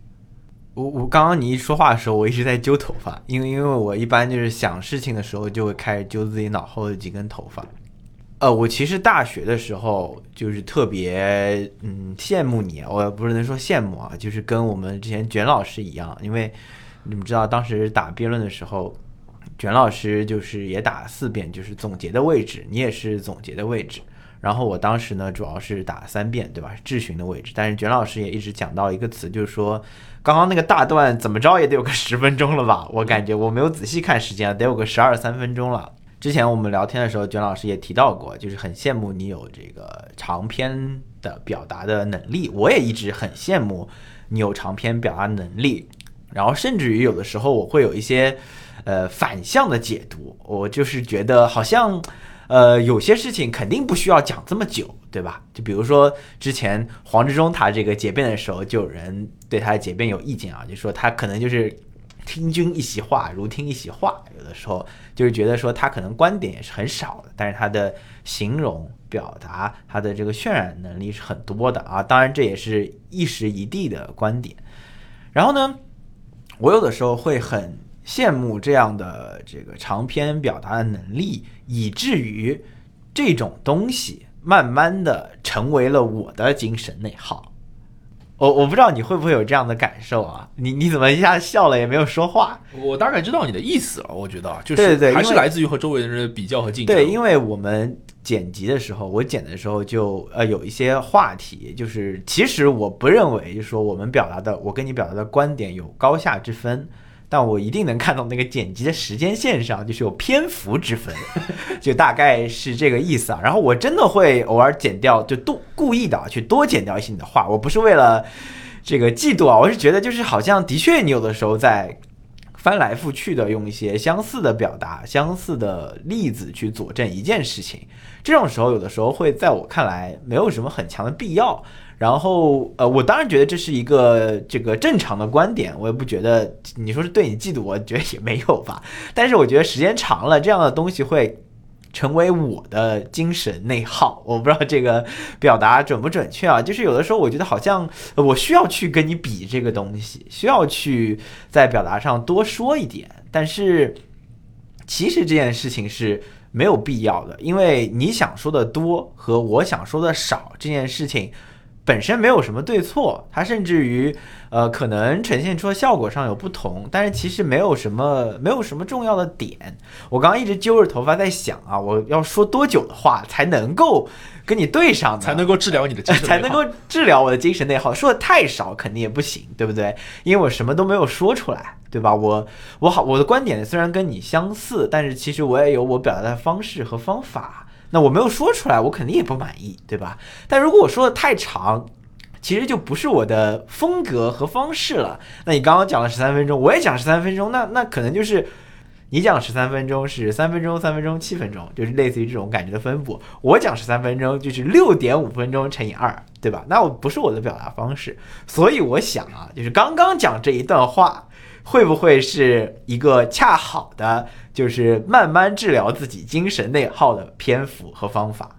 我我刚刚你一说话的时候，我一直在揪头发，因为因为我一般就是想事情的时候，就会开始揪自己脑后的几根头发。呃，我其实大学的时候就是特别嗯羡慕你，我不是能说羡慕啊，就是跟我们之前卷老师一样，因为你们知道当时打辩论的时候，卷老师就是也打四遍，就是总结的位置，你也是总结的位置，然后我当时呢主要是打三遍，对吧？质询的位置，但是卷老师也一直讲到一个词，就是说刚刚那个大段怎么着也得有个十分钟了吧？我感觉我没有仔细看时间，得有个十二三分钟了。之前我们聊天的时候，卷老师也提到过，就是很羡慕你有这个长篇的表达的能力。我也一直很羡慕你有长篇表达能力。然后甚至于有的时候我会有一些呃反向的解读，我就是觉得好像呃有些事情肯定不需要讲这么久，对吧？就比如说之前黄志忠他这个结辩的时候，就有人对他的结辩有意见啊，就说他可能就是。听君一席话，如听一席话。有的时候就是觉得说他可能观点也是很少的，但是他的形容表达，他的这个渲染能力是很多的啊。当然这也是一时一地的观点。然后呢，我有的时候会很羡慕这样的这个长篇表达的能力，以至于这种东西慢慢的成为了我的精神内耗。我我不知道你会不会有这样的感受啊？你你怎么一下笑了也没有说话？我大概知道你的意思了。我觉得就是对对对，还是来自于和周围的人比较和竞争。对，因为我们剪辑的时候，我剪的时候就呃有一些话题，就是其实我不认为，就是说我们表达的，我跟你表达的观点有高下之分。但我一定能看到那个剪辑的时间线上，就是有篇幅之分，<laughs> 就大概是这个意思啊。然后我真的会偶尔剪掉，就多故意的啊去多剪掉一些你的话。我不是为了这个嫉妒啊，我是觉得就是好像的确你有的时候在翻来覆去的用一些相似的表达、相似的例子去佐证一件事情，这种时候有的时候会在我看来没有什么很强的必要。然后，呃，我当然觉得这是一个这个正常的观点，我也不觉得你说是对你嫉妒，我觉得也没有吧。<laughs> 但是我觉得时间长了，这样的东西会成为我的精神内耗。我不知道这个表达准不准确啊？就是有的时候我觉得好像我需要去跟你比这个东西，需要去在表达上多说一点。但是其实这件事情是没有必要的，因为你想说的多和我想说的少这件事情。本身没有什么对错，它甚至于，呃，可能呈现出的效果上有不同，但是其实没有什么，没有什么重要的点。我刚刚一直揪着头发在想啊，我要说多久的话才能够跟你对上，才能够治疗你的精神，<laughs> 才能够治疗我的精神内耗。说的太少肯定也不行，对不对？因为我什么都没有说出来，对吧？我我好，我的观点虽然跟你相似，但是其实我也有我表达的方式和方法。那我没有说出来，我肯定也不满意，对吧？但如果我说的太长，其实就不是我的风格和方式了。那你刚刚讲了十三分钟，我也讲十三分钟，那那可能就是你讲十三分钟是三分钟、三分钟、七分钟，就是类似于这种感觉的分布。我讲十三分钟就是六点五分钟乘以二，对吧？那我不是我的表达方式，所以我想啊，就是刚刚讲这一段话。会不会是一个恰好的，就是慢慢治疗自己精神内耗的篇幅和方法？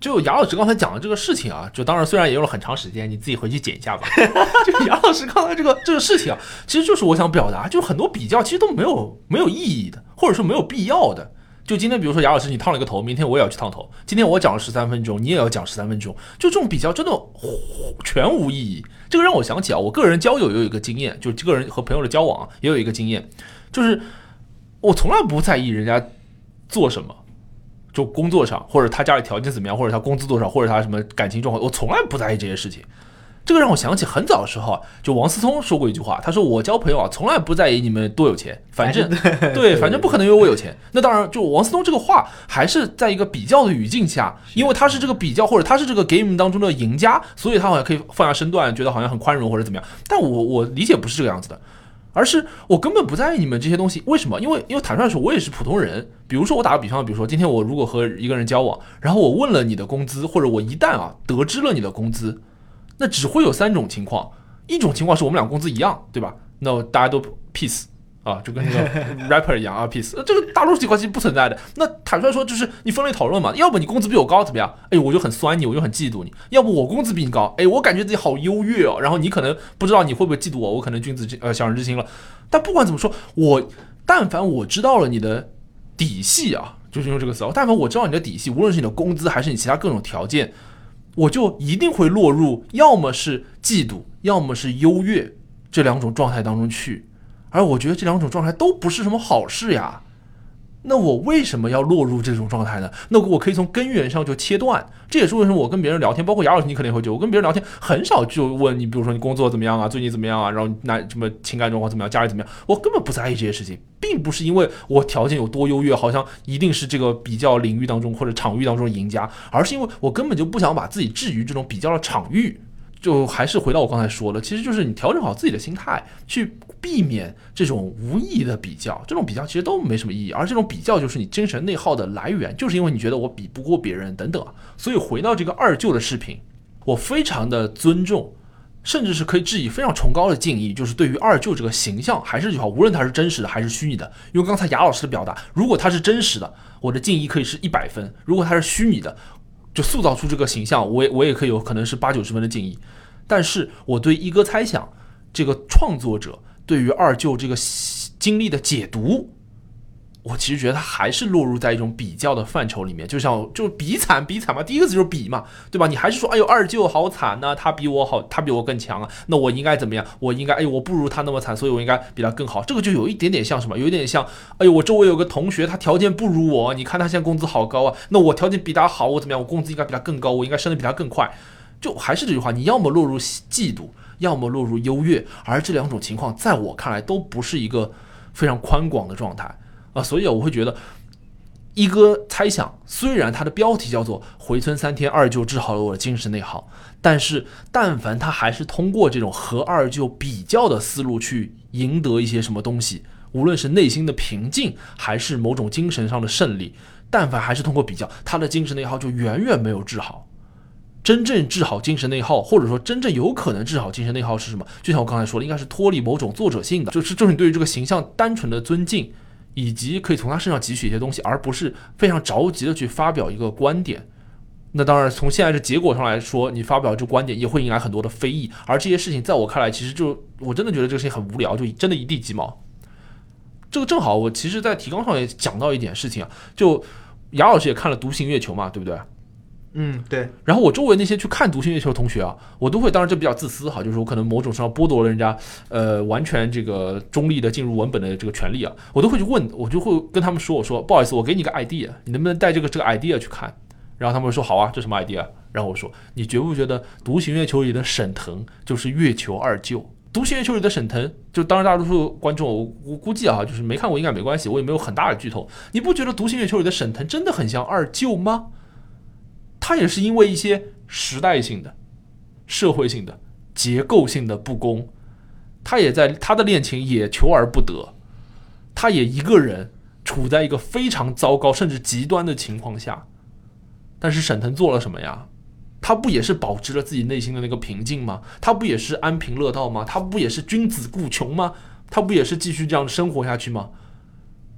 就杨老师刚才讲的这个事情啊，就当然虽然也用了很长时间，你自己回去剪一下吧。<laughs> 就杨老师刚才这个这个事情啊，其实就是我想表达，就很多比较其实都没有没有意义的，或者说没有必要的。就今天比如说杨老师你烫了一个头，明天我也要去烫头，今天我讲了十三分钟，你也要讲十三分钟，就这种比较真的全无意义。这个让我想起啊，我个人交友也有一个经验，就是个人和朋友的交往也有一个经验，就是我从来不在意人家做什么。就工作上，或者他家里条件怎么样，或者他工资多少，或者他什么感情状况，我从来不在意这些事情。这个让我想起很早的时候啊，就王思聪说过一句话，他说：“我交朋友啊，从来不在意你们多有钱，反正对，反正不可能因为我有钱。”那当然，就王思聪这个话还是在一个比较的语境下，因为他是这个比较，或者他是这个 game 当中的赢家，所以他好像可以放下身段，觉得好像很宽容或者怎么样。但我我理解不是这个样子的。而是我根本不在意你们这些东西，为什么？因为因为坦率说，我也是普通人。比如说，我打个比方，比如说今天我如果和一个人交往，然后我问了你的工资，或者我一旦啊得知了你的工资，那只会有三种情况：一种情况是我们俩工资一样，对吧？那大家都 peace。啊，就跟那个 <laughs> rapper 一样啊，peace，这个大陆情况其实不存在的。那坦率说，就是你分类讨论嘛，要不你工资比我高怎么样？哎，我就很酸你，我就很嫉妒你；要不我工资比你高，哎，我感觉自己好优越哦。然后你可能不知道你会不会嫉妒我，我可能君子之呃小人之心了。但不管怎么说，我但凡我知道了你的底细啊，就是用这个词，但凡我知道你的底细，无论是你的工资还是你其他各种条件，我就一定会落入要么是嫉妒，要么是优越这两种状态当中去。而我觉得这两种状态都不是什么好事呀，那我为什么要落入这种状态呢？那我可以从根源上就切断。这也是为什么我跟别人聊天，包括杨老师，你肯定会觉得我跟别人聊天很少就问你，比如说你工作怎么样啊，最近怎么样啊，然后那什么情感状况怎么样，家里怎么样，我根本不在意这些事情，并不是因为我条件有多优越，好像一定是这个比较领域当中或者场域当中的赢家，而是因为我根本就不想把自己置于这种比较的场域。就还是回到我刚才说的，其实就是你调整好自己的心态，去避免这种无意义的比较。这种比较其实都没什么意义，而这种比较就是你精神内耗的来源，就是因为你觉得我比不过别人等等。所以回到这个二舅的视频，我非常的尊重，甚至是可以致以非常崇高的敬意，就是对于二舅这个形象，还是这句话，无论他是真实的还是虚拟的。因为刚才雅老师的表达，如果他是真实的，我的敬意可以是一百分；如果他是虚拟的，就塑造出这个形象，我也我也可以有可能是八九十分的敬意，但是我对一哥猜想这个创作者对于二舅这个经历的解读，我其实觉得他还是落入在一种比较的范畴里面，就像就比惨比惨嘛，第一个字就是比嘛，对吧？你还是说，哎呦二舅好惨呐，他比我好，他比我更强啊，那我应该怎么样？我应该，哎，我不如他那么惨，所以我应该比他更好。这个就有一点点像什么？有一点像，哎呦，我周围有个同学，他条件不如我，你看他现在工资好高啊，那我条件比他好，我怎么样？我工资应该比他更高，我应该升得比他更快。就还是这句话，你要么落入嫉妒，要么落入优越，而这两种情况在我看来都不是一个非常宽广的状态啊，所以我会觉得，一哥猜想，虽然他的标题叫做“回村三天，二舅治好了我的精神内耗”，但是但凡他还是通过这种和二舅比较的思路去赢得一些什么东西，无论是内心的平静，还是某种精神上的胜利，但凡还是通过比较，他的精神内耗就远远没有治好。真正治好精神内耗，或者说真正有可能治好精神内耗是什么？就像我刚才说的，应该是脱离某种作者性的，就是就是你对于这个形象单纯的尊敬，以及可以从他身上汲取一些东西，而不是非常着急的去发表一个观点。那当然，从现在的结果上来说，你发表这观点也会引来很多的非议，而这些事情在我看来，其实就我真的觉得这个事情很无聊，就真的一地鸡毛。这个正好，我其实在提纲上也讲到一点事情啊，就雅老师也看了《独行月球》嘛，对不对？嗯，对。然后我周围那些去看《独行月球》的同学啊，我都会，当然这比较自私哈，就是我可能某种上剥夺了人家，呃，完全这个中立的进入文本的这个权利啊，我都会去问，我就会跟他们说，我说不好意思，我给你个 idea，你能不能带这个这个 idea 去看？然后他们说好啊，这什么 idea？然后我说，你觉不觉得《独行月球》里的沈腾就是月球二舅？《独行月球》里的沈腾，就当然大多数观众我我估计啊，就是没看过应该没关系，我也没有很大的剧透，你不觉得《独行月球》里的沈腾真的很像二舅吗？他也是因为一些时代性的、社会性的、结构性的不公，他也在他的恋情也求而不得，他也一个人处在一个非常糟糕甚至极端的情况下。但是沈腾做了什么呀？他不也是保持了自己内心的那个平静吗？他不也是安贫乐道吗？他不也是君子固穷吗？他不也是继续这样生活下去吗？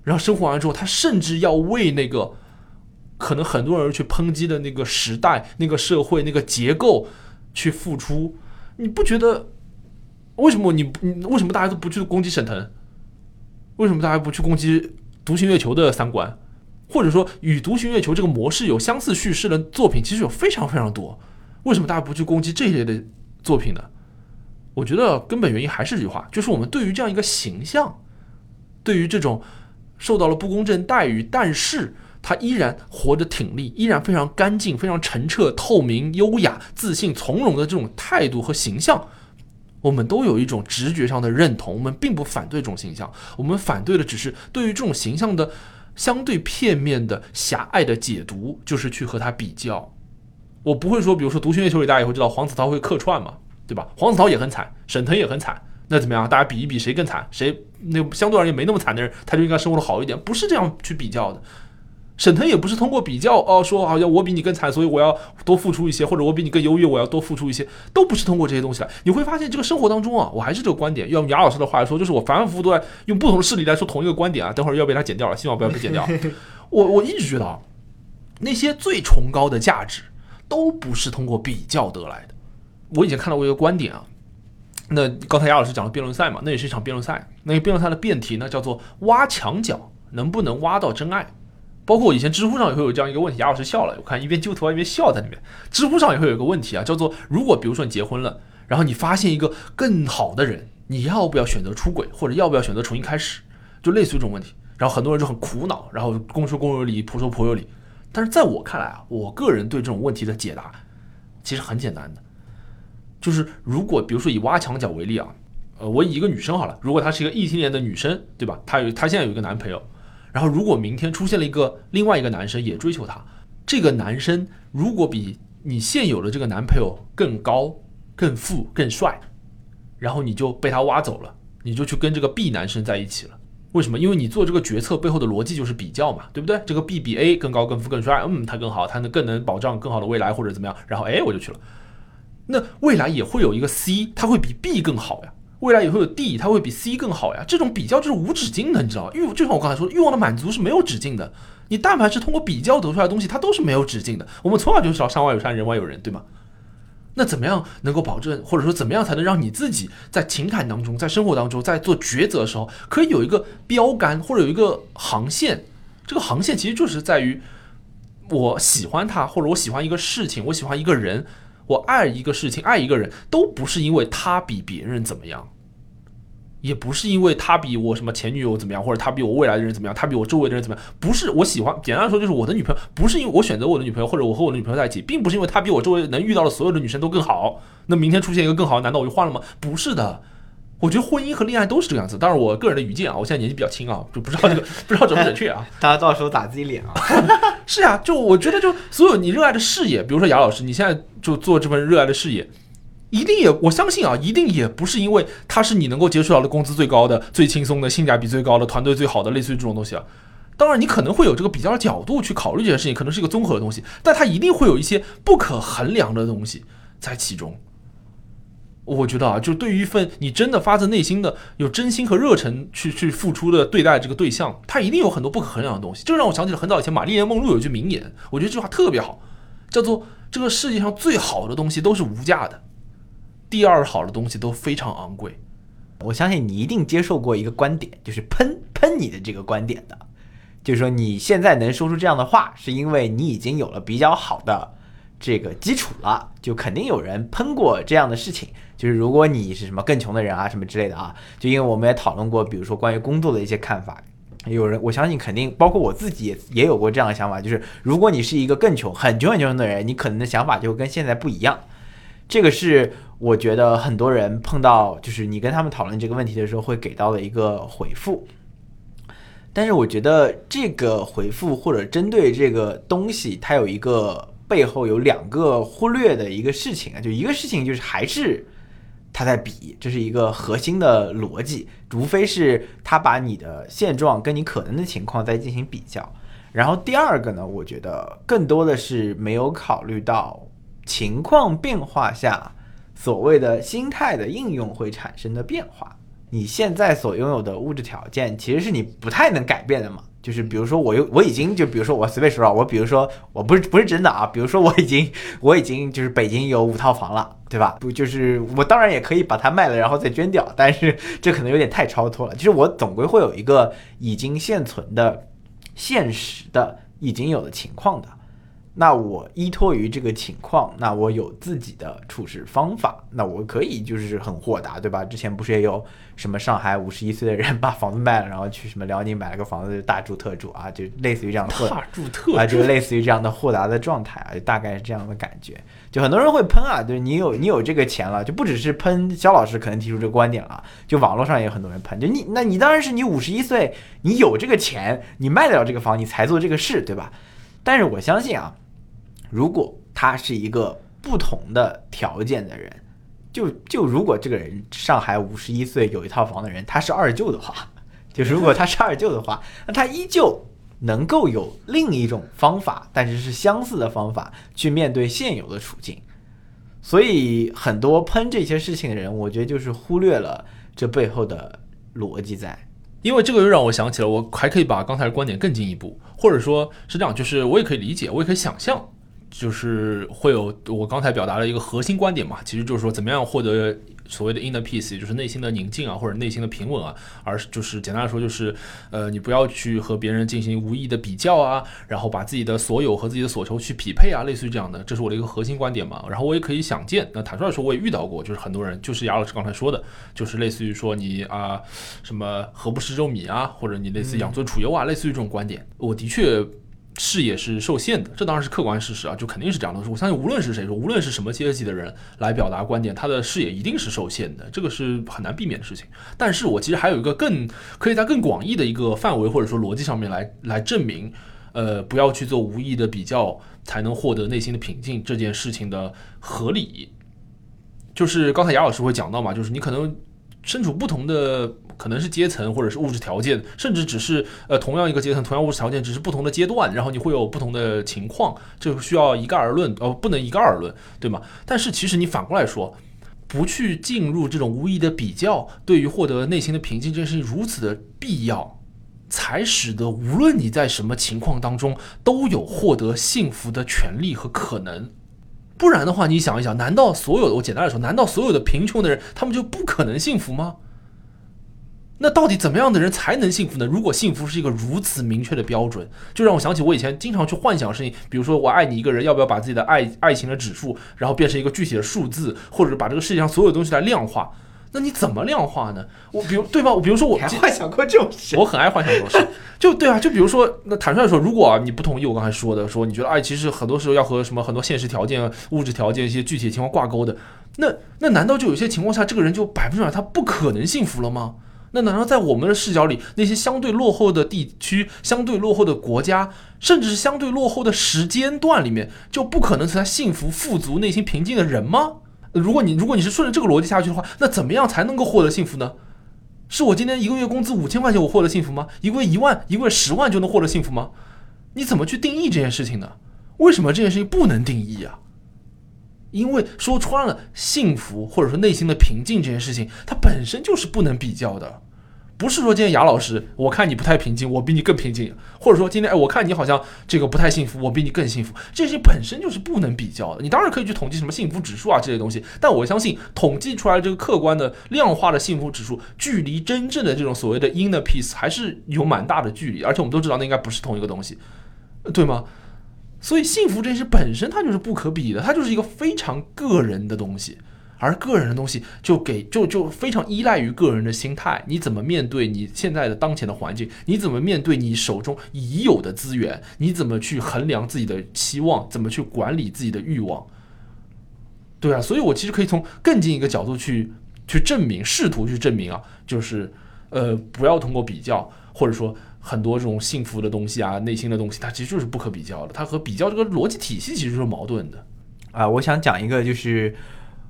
然后生活完之后，他甚至要为那个可能很多人去抨击的那个时代、那个社会、那个结构去付出。你不觉得？为什么你你为什么大家都不去攻击沈腾？为什么大家不去攻击《独行月球》的三观？或者说与《独行月球》这个模式有相似叙事的作品，其实有非常非常多。为什么大家不去攻击这一类的作品呢？我觉得根本原因还是这句话，就是我们对于这样一个形象，对于这种受到了不公正待遇，但是他依然活着挺立，依然非常干净、非常澄澈、透明、优雅、自信、从容的这种态度和形象，我们都有一种直觉上的认同。我们并不反对这种形象，我们反对的只是对于这种形象的相对片面的狭隘的解读，就是去和他比较。我不会说，比如说《独行月球》里，大家也会知道黄子韬会客串嘛。对吧？黄子韬也很惨，沈腾也很惨，那怎么样？大家比一比，谁更惨？谁那相对而言没那么惨的人，他就应该生活的好一点？不是这样去比较的。沈腾也不是通过比较哦，说好像我比你更惨，所以我要多付出一些，或者我比你更优越，我要多付出一些，都不是通过这些东西来。你会发现，这个生活当中啊，我还是这个观点。用雅老师的话来说，就是我反反复复都在用不同的事例来说同一个观点啊。等会儿要被他剪掉了，希望不要被剪掉。我 <laughs> 我一直觉得啊，那些最崇高的价值，都不是通过比较得来的。我以前看到过一个观点啊，那刚才亚老师讲了辩论赛嘛，那也是一场辩论赛。那个辩论赛的辩题呢，叫做挖墙角，能不能挖到真爱？包括我以前知乎上也会有这样一个问题，亚老师笑了，我看一边揪头发一边笑在里面。知乎上也会有一个问题啊，叫做如果比如说你结婚了，然后你发现一个更好的人，你要不要选择出轨，或者要不要选择重新开始？就类似于这种问题，然后很多人就很苦恼，然后公说公有理，婆说婆有理。但是在我看来啊，我个人对这种问题的解答其实很简单的。就是如果比如说以挖墙脚为例啊，呃，我以一个女生好了，如果她是一个异性恋的女生，对吧？她有她现在有一个男朋友，然后如果明天出现了一个另外一个男生也追求她，这个男生如果比你现有的这个男朋友更高、更富、更帅，然后你就被他挖走了，你就去跟这个 B 男生在一起了。为什么？因为你做这个决策背后的逻辑就是比较嘛，对不对？这个 B 比 A 更高、更富、更帅，嗯，他更好，他能更能保障更好的未来或者怎么样，然后哎，我就去了。那未来也会有一个 C，它会比 B 更好呀。未来也会有 D，它会比 C 更好呀。这种比较就是无止境的，你知道欲就像我刚才说，欲望的满足是没有止境的。你但凡是通过比较得出来的东西，它都是没有止境的。我们从小就知道山外有山，人外有人，对吗？那怎么样能够保证，或者说怎么样才能让你自己在情感当中，在生活当中，在做抉择的时候，可以有一个标杆或者有一个航线？这个航线其实就是在于我喜欢他，或者我喜欢一个事情，我喜欢一个人。我爱一个事情，爱一个人，都不是因为他比别人怎么样，也不是因为他比我什么前女友怎么样，或者他比我未来的人怎么样，他比我周围的人怎么样，不是我喜欢。简单来说，就是我的女朋友，不是因为我选择我的女朋友，或者我和我的女朋友在一起，并不是因为他比我周围能遇到的所有的女生都更好。那明天出现一个更好，难道我就换了吗？不是的。我觉得婚姻和恋爱都是这个样子，当然我个人的愚见啊，我现在年纪比较轻啊，就不知道这个不知道准不准确啊。<laughs> 大家到时候打自己脸啊。<laughs> 是啊，就我觉得就所有你热爱的事业，比如说雅老师，你现在就做这份热爱的事业，一定也我相信啊，一定也不是因为它是你能够接触到的工资最高的、最轻松的、性价比最高的、团队最好的，类似于这种东西啊。当然你可能会有这个比较角度去考虑这件事情，可能是一个综合的东西，但它一定会有一些不可衡量的东西在其中。我觉得啊，就对于一份你真的发自内心的有真心和热忱去去付出的对待这个对象，他一定有很多不可衡量的东西。这让我想起了很早以前玛丽莲梦露有句名言，我觉得这句话特别好，叫做“这个世界上最好的东西都是无价的，第二好的东西都非常昂贵。”我相信你一定接受过一个观点，就是喷喷你的这个观点的，就是说你现在能说出这样的话，是因为你已经有了比较好的这个基础了，就肯定有人喷过这样的事情。就是如果你是什么更穷的人啊，什么之类的啊，就因为我们也讨论过，比如说关于工作的一些看法，有人我相信肯定包括我自己也也有过这样的想法，就是如果你是一个更穷、很穷很穷的人，你可能的想法就跟现在不一样。这个是我觉得很多人碰到，就是你跟他们讨论这个问题的时候会给到的一个回复。但是我觉得这个回复或者针对这个东西，它有一个背后有两个忽略的一个事情啊，就一个事情就是还是。他在比，这是一个核心的逻辑，无非是他把你的现状跟你可能的情况在进行比较。然后第二个呢，我觉得更多的是没有考虑到情况变化下所谓的心态的应用会产生的变化。你现在所拥有的物质条件其实是你不太能改变的嘛。就是比如说我有我已经就比如说我随便说啊，我比如说我不是不是真的啊，比如说 <laughs> 我已经我已经就是北京有五套房了，对吧？不就是我当然也可以把它卖了然后再捐掉，但是这可能有点太超脱了。就是我总归会有一个已经现存的、现实的已经有的情况的。那我依托于这个情况，那我有自己的处事方法，那我可以就是很豁达，对吧？之前不是也有什么上海五十一岁的人把房子卖了，然后去什么辽宁买了个房子大住特住啊，就类似于这样的 <laughs> 大住特啊，就类似于这样的豁达的状态啊，就大概是这样的感觉。就很多人会喷啊，就是你有你有这个钱了，就不只是喷肖老师可能提出这个观点了，就网络上也有很多人喷，就你那你当然是你五十一岁，你有这个钱，你卖得了这个房，你才做这个事，对吧？但是我相信啊。如果他是一个不同的条件的人，就就如果这个人上海五十一岁有一套房的人，他是二舅的话，<laughs> 就如果他是二舅的话，那他依旧能够有另一种方法，但是是相似的方法去面对现有的处境。所以很多喷这些事情的人，我觉得就是忽略了这背后的逻辑在。因为这个又让我想起了，我还可以把刚才的观点更进一步，或者说是这样，就是我也可以理解，我也可以想象。就是会有我刚才表达了一个核心观点嘛，其实就是说怎么样获得所谓的 inner peace，也就是内心的宁静啊，或者内心的平稳啊，而就是简单来说就是，呃，你不要去和别人进行无意的比较啊，然后把自己的所有和自己的所求去匹配啊，类似于这样的，这是我的一个核心观点嘛。然后我也可以想见，那坦率说，我也遇到过，就是很多人，就是杨老师刚才说的，就是类似于说你啊，什么何不食肉糜啊，或者你类似养尊处优啊，类似于这种观点，我的确。视野是受限的，这当然是客观事实啊，就肯定是这样的。我相信，无论是谁说，无论是什么阶级的人来表达观点，他的视野一定是受限的，这个是很难避免的事情。但是我其实还有一个更可以在更广义的一个范围或者说逻辑上面来来证明，呃，不要去做无意的比较，才能获得内心的平静这件事情的合理。就是刚才雅老师会讲到嘛，就是你可能身处不同的。可能是阶层，或者是物质条件，甚至只是呃同样一个阶层，同样物质条件，只是不同的阶段，然后你会有不同的情况，这需要一概而论，呃，不能一概而论，对吗？但是其实你反过来说，不去进入这种无意的比较，对于获得内心的平静这件事情如此的必要，才使得无论你在什么情况当中，都有获得幸福的权利和可能。不然的话，你想一想，难道所有的我简单来说，难道所有的贫穷的人，他们就不可能幸福吗？那到底怎么样的人才能幸福呢？如果幸福是一个如此明确的标准，就让我想起我以前经常去幻想的事情，比如说我爱你一个人，要不要把自己的爱爱情的指数，然后变成一个具体的数字，或者把这个世界上所有东西来量化？<laughs> 那你怎么量化呢？我比如对吧？我比如说我还幻想过这种事，我很爱幻想这种事。就对啊，就比如说，那坦率说，如果你不同意我刚才说的，说你觉得爱其实很多时候要和什么很多现实条件、物质条件一些具体情况挂钩的，那那难道就有些情况下，这个人就百分之百他不可能幸福了吗？那难道在我们的视角里，那些相对落后的地区、相对落后的国家，甚至是相对落后的时间段里面，就不可能存在幸福、富足、内心平静的人吗？如果你如果你是顺着这个逻辑下去的话，那怎么样才能够获得幸福呢？是我今天一个月工资五千块钱，我获得幸福吗？一个月一万、一个月十万就能获得幸福吗？你怎么去定义这件事情呢？为什么这件事情不能定义啊？因为说穿了，幸福或者说内心的平静这件事情，它本身就是不能比较的。不是说今天雅老师，我看你不太平静，我比你更平静；或者说今天哎，我看你好像这个不太幸福，我比你更幸福。这些本身就是不能比较的。你当然可以去统计什么幸福指数啊这些东西，但我相信统计出来这个客观的量化的幸福指数，距离真正的这种所谓的 inner peace 还是有蛮大的距离。而且我们都知道，那应该不是同一个东西，对吗？所以幸福这件事本身它就是不可比的，它就是一个非常个人的东西。而个人的东西就给就就非常依赖于个人的心态，你怎么面对你现在的当前的环境？你怎么面对你手中已有的资源？你怎么去衡量自己的期望？怎么去管理自己的欲望？对啊，所以我其实可以从更近一个角度去去证明，试图去证明啊，就是呃，不要通过比较，或者说很多这种幸福的东西啊，内心的东西，它其实就是不可比较的，它和比较这个逻辑体系其实是矛盾的啊。我想讲一个就是。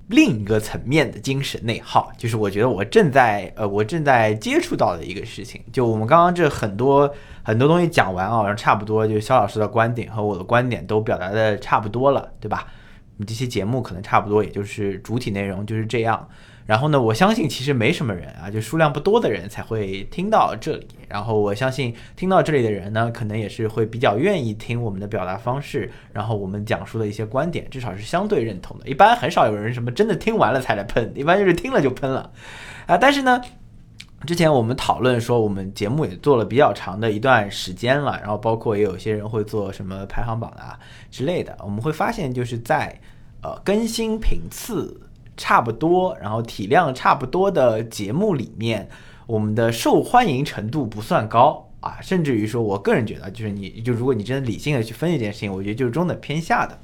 另一个层面的精神内耗，就是我觉得我正在呃，我正在接触到的一个事情。就我们刚刚这很多很多东西讲完啊，差不多就肖老师的观点和我的观点都表达的差不多了，对吧？你这期节目可能差不多，也就是主体内容就是这样。然后呢，我相信其实没什么人啊，就数量不多的人才会听到这里。然后我相信听到这里的人呢，可能也是会比较愿意听我们的表达方式，然后我们讲述的一些观点，至少是相对认同的。一般很少有人什么真的听完了才来喷，一般就是听了就喷了啊。但是呢，之前我们讨论说，我们节目也做了比较长的一段时间了，然后包括也有些人会做什么排行榜啊之类的，我们会发现就是在呃更新频次。差不多，然后体量差不多的节目里面，我们的受欢迎程度不算高啊，甚至于说，我个人觉得，就是你就如果你真的理性的去分析这件事情，我觉得就是中等偏下的，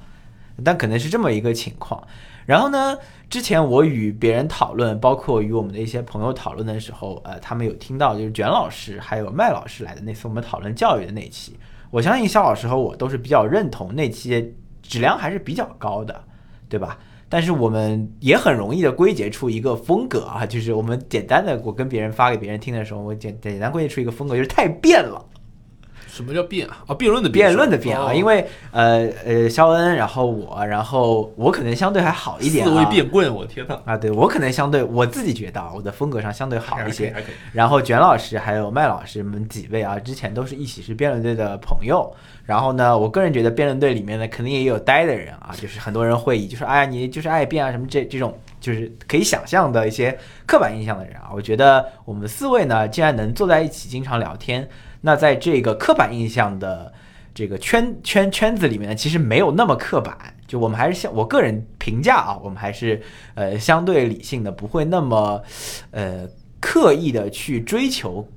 但可能是这么一个情况。然后呢，之前我与别人讨论，包括与我们的一些朋友讨论的时候，呃，他们有听到就是卷老师还有麦老师来的那次我们讨论教育的那期，我相信肖老师和我都是比较认同那期质量还是比较高的，对吧？但是我们也很容易的归结出一个风格啊，就是我们简单的，我跟别人发给别人听的时候，我简简单归结出一个风格，就是太变了。什么叫辩啊？啊，辩论的辩论的辩啊，因为呃呃，肖恩，然后我，然后我可能相对还好一点，四位辩棍，我天呐。啊，对我可能相对我自己觉得啊我的风格上相对好一些。然后卷老师还有麦老师们几位啊，之前都是一起是辩论队的朋友。然后呢，我个人觉得辩论队里面呢，肯定也有呆的人啊，就是很多人会以就是哎呀你就是爱辩啊什么这这种就是可以想象的一些刻板印象的人啊。我觉得我们四位呢，既然能坐在一起经常聊天。那在这个刻板印象的这个圈圈圈子里面呢，其实没有那么刻板，就我们还是像我个人评价啊，我们还是呃相对理性的，不会那么呃刻意的去追求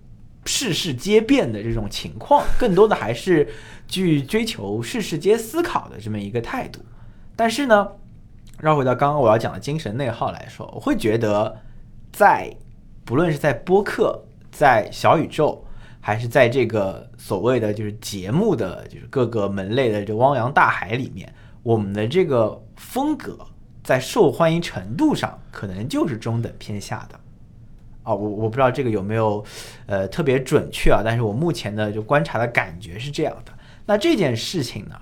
事事皆变的这种情况，更多的还是去追求事事皆思考的这么一个态度。但是呢，绕回到刚刚我要讲的精神内耗来说，我会觉得在不论是在播客，在小宇宙。还是在这个所谓的就是节目的就是各个门类的这汪洋大海里面，我们的这个风格在受欢迎程度上可能就是中等偏下的啊，我我不知道这个有没有呃特别准确啊，但是我目前的就观察的感觉是这样的。那这件事情呢，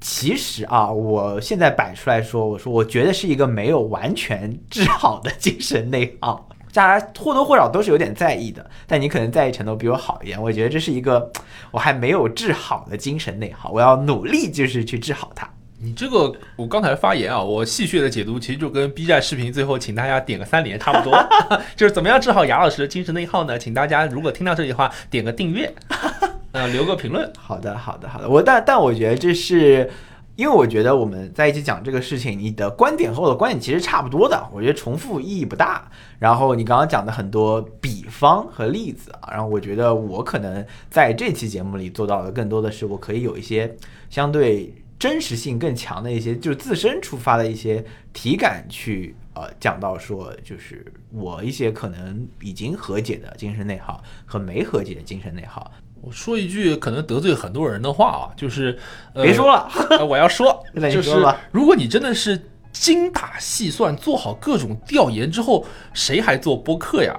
其实啊，我现在摆出来说，我说我觉得是一个没有完全治好的精神内耗。大家或多或少都是有点在意的，但你可能在意程度比我好一点。我觉得这是一个我还没有治好的精神内耗，我要努力就是去治好它。你这个我刚才发言啊，我戏谑的解读其实就跟 B 站视频最后请大家点个三连差不多，<laughs> 就是怎么样治好雅老师的精神内耗呢？请大家如果听到这里的话，点个订阅，<laughs> 呃，留个评论。好的，好的，好的。我但但我觉得这是。因为我觉得我们在一起讲这个事情，你的观点和我的观点其实差不多的，我觉得重复意义不大。然后你刚刚讲的很多比方和例子啊，然后我觉得我可能在这期节目里做到的更多的是，我可以有一些相对真实性更强的一些，就是自身出发的一些体感去呃讲到说，就是我一些可能已经和解的精神内耗和没和解的精神内耗。我说一句可能得罪很多人的话啊，就是别说了，我要说，<laughs> 就是如果你真的是精打细算，做好各种调研之后，谁还做播客呀？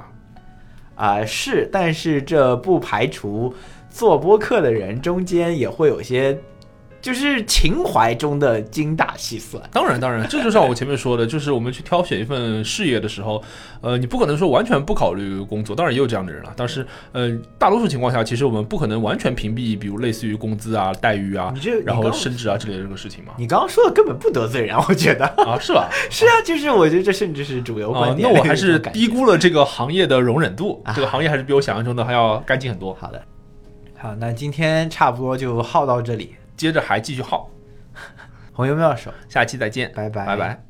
啊，是，但是这不排除做播客的人中间也会有些。就是情怀中的精打细算，当然当然，这就像我前面说的，就是我们去挑选一份事业的时候，呃，你不可能说完全不考虑工作，当然也有这样的人了。但是，呃，大多数情况下，其实我们不可能完全屏蔽，比如类似于工资啊、待遇啊，然后升职啊之类的这个事情嘛。你刚刚说的根本不得罪人，我觉得啊，是吧？<laughs> 是啊，就是我觉得这甚至是主流观点。那我还是 <laughs> 低估了这个行业的容忍度，这个行业还是比我想象中的还要干净很多。好的，好，那今天差不多就耗到这里。接着还继续耗，<laughs> 红油妙手，下期再见，拜拜，拜拜。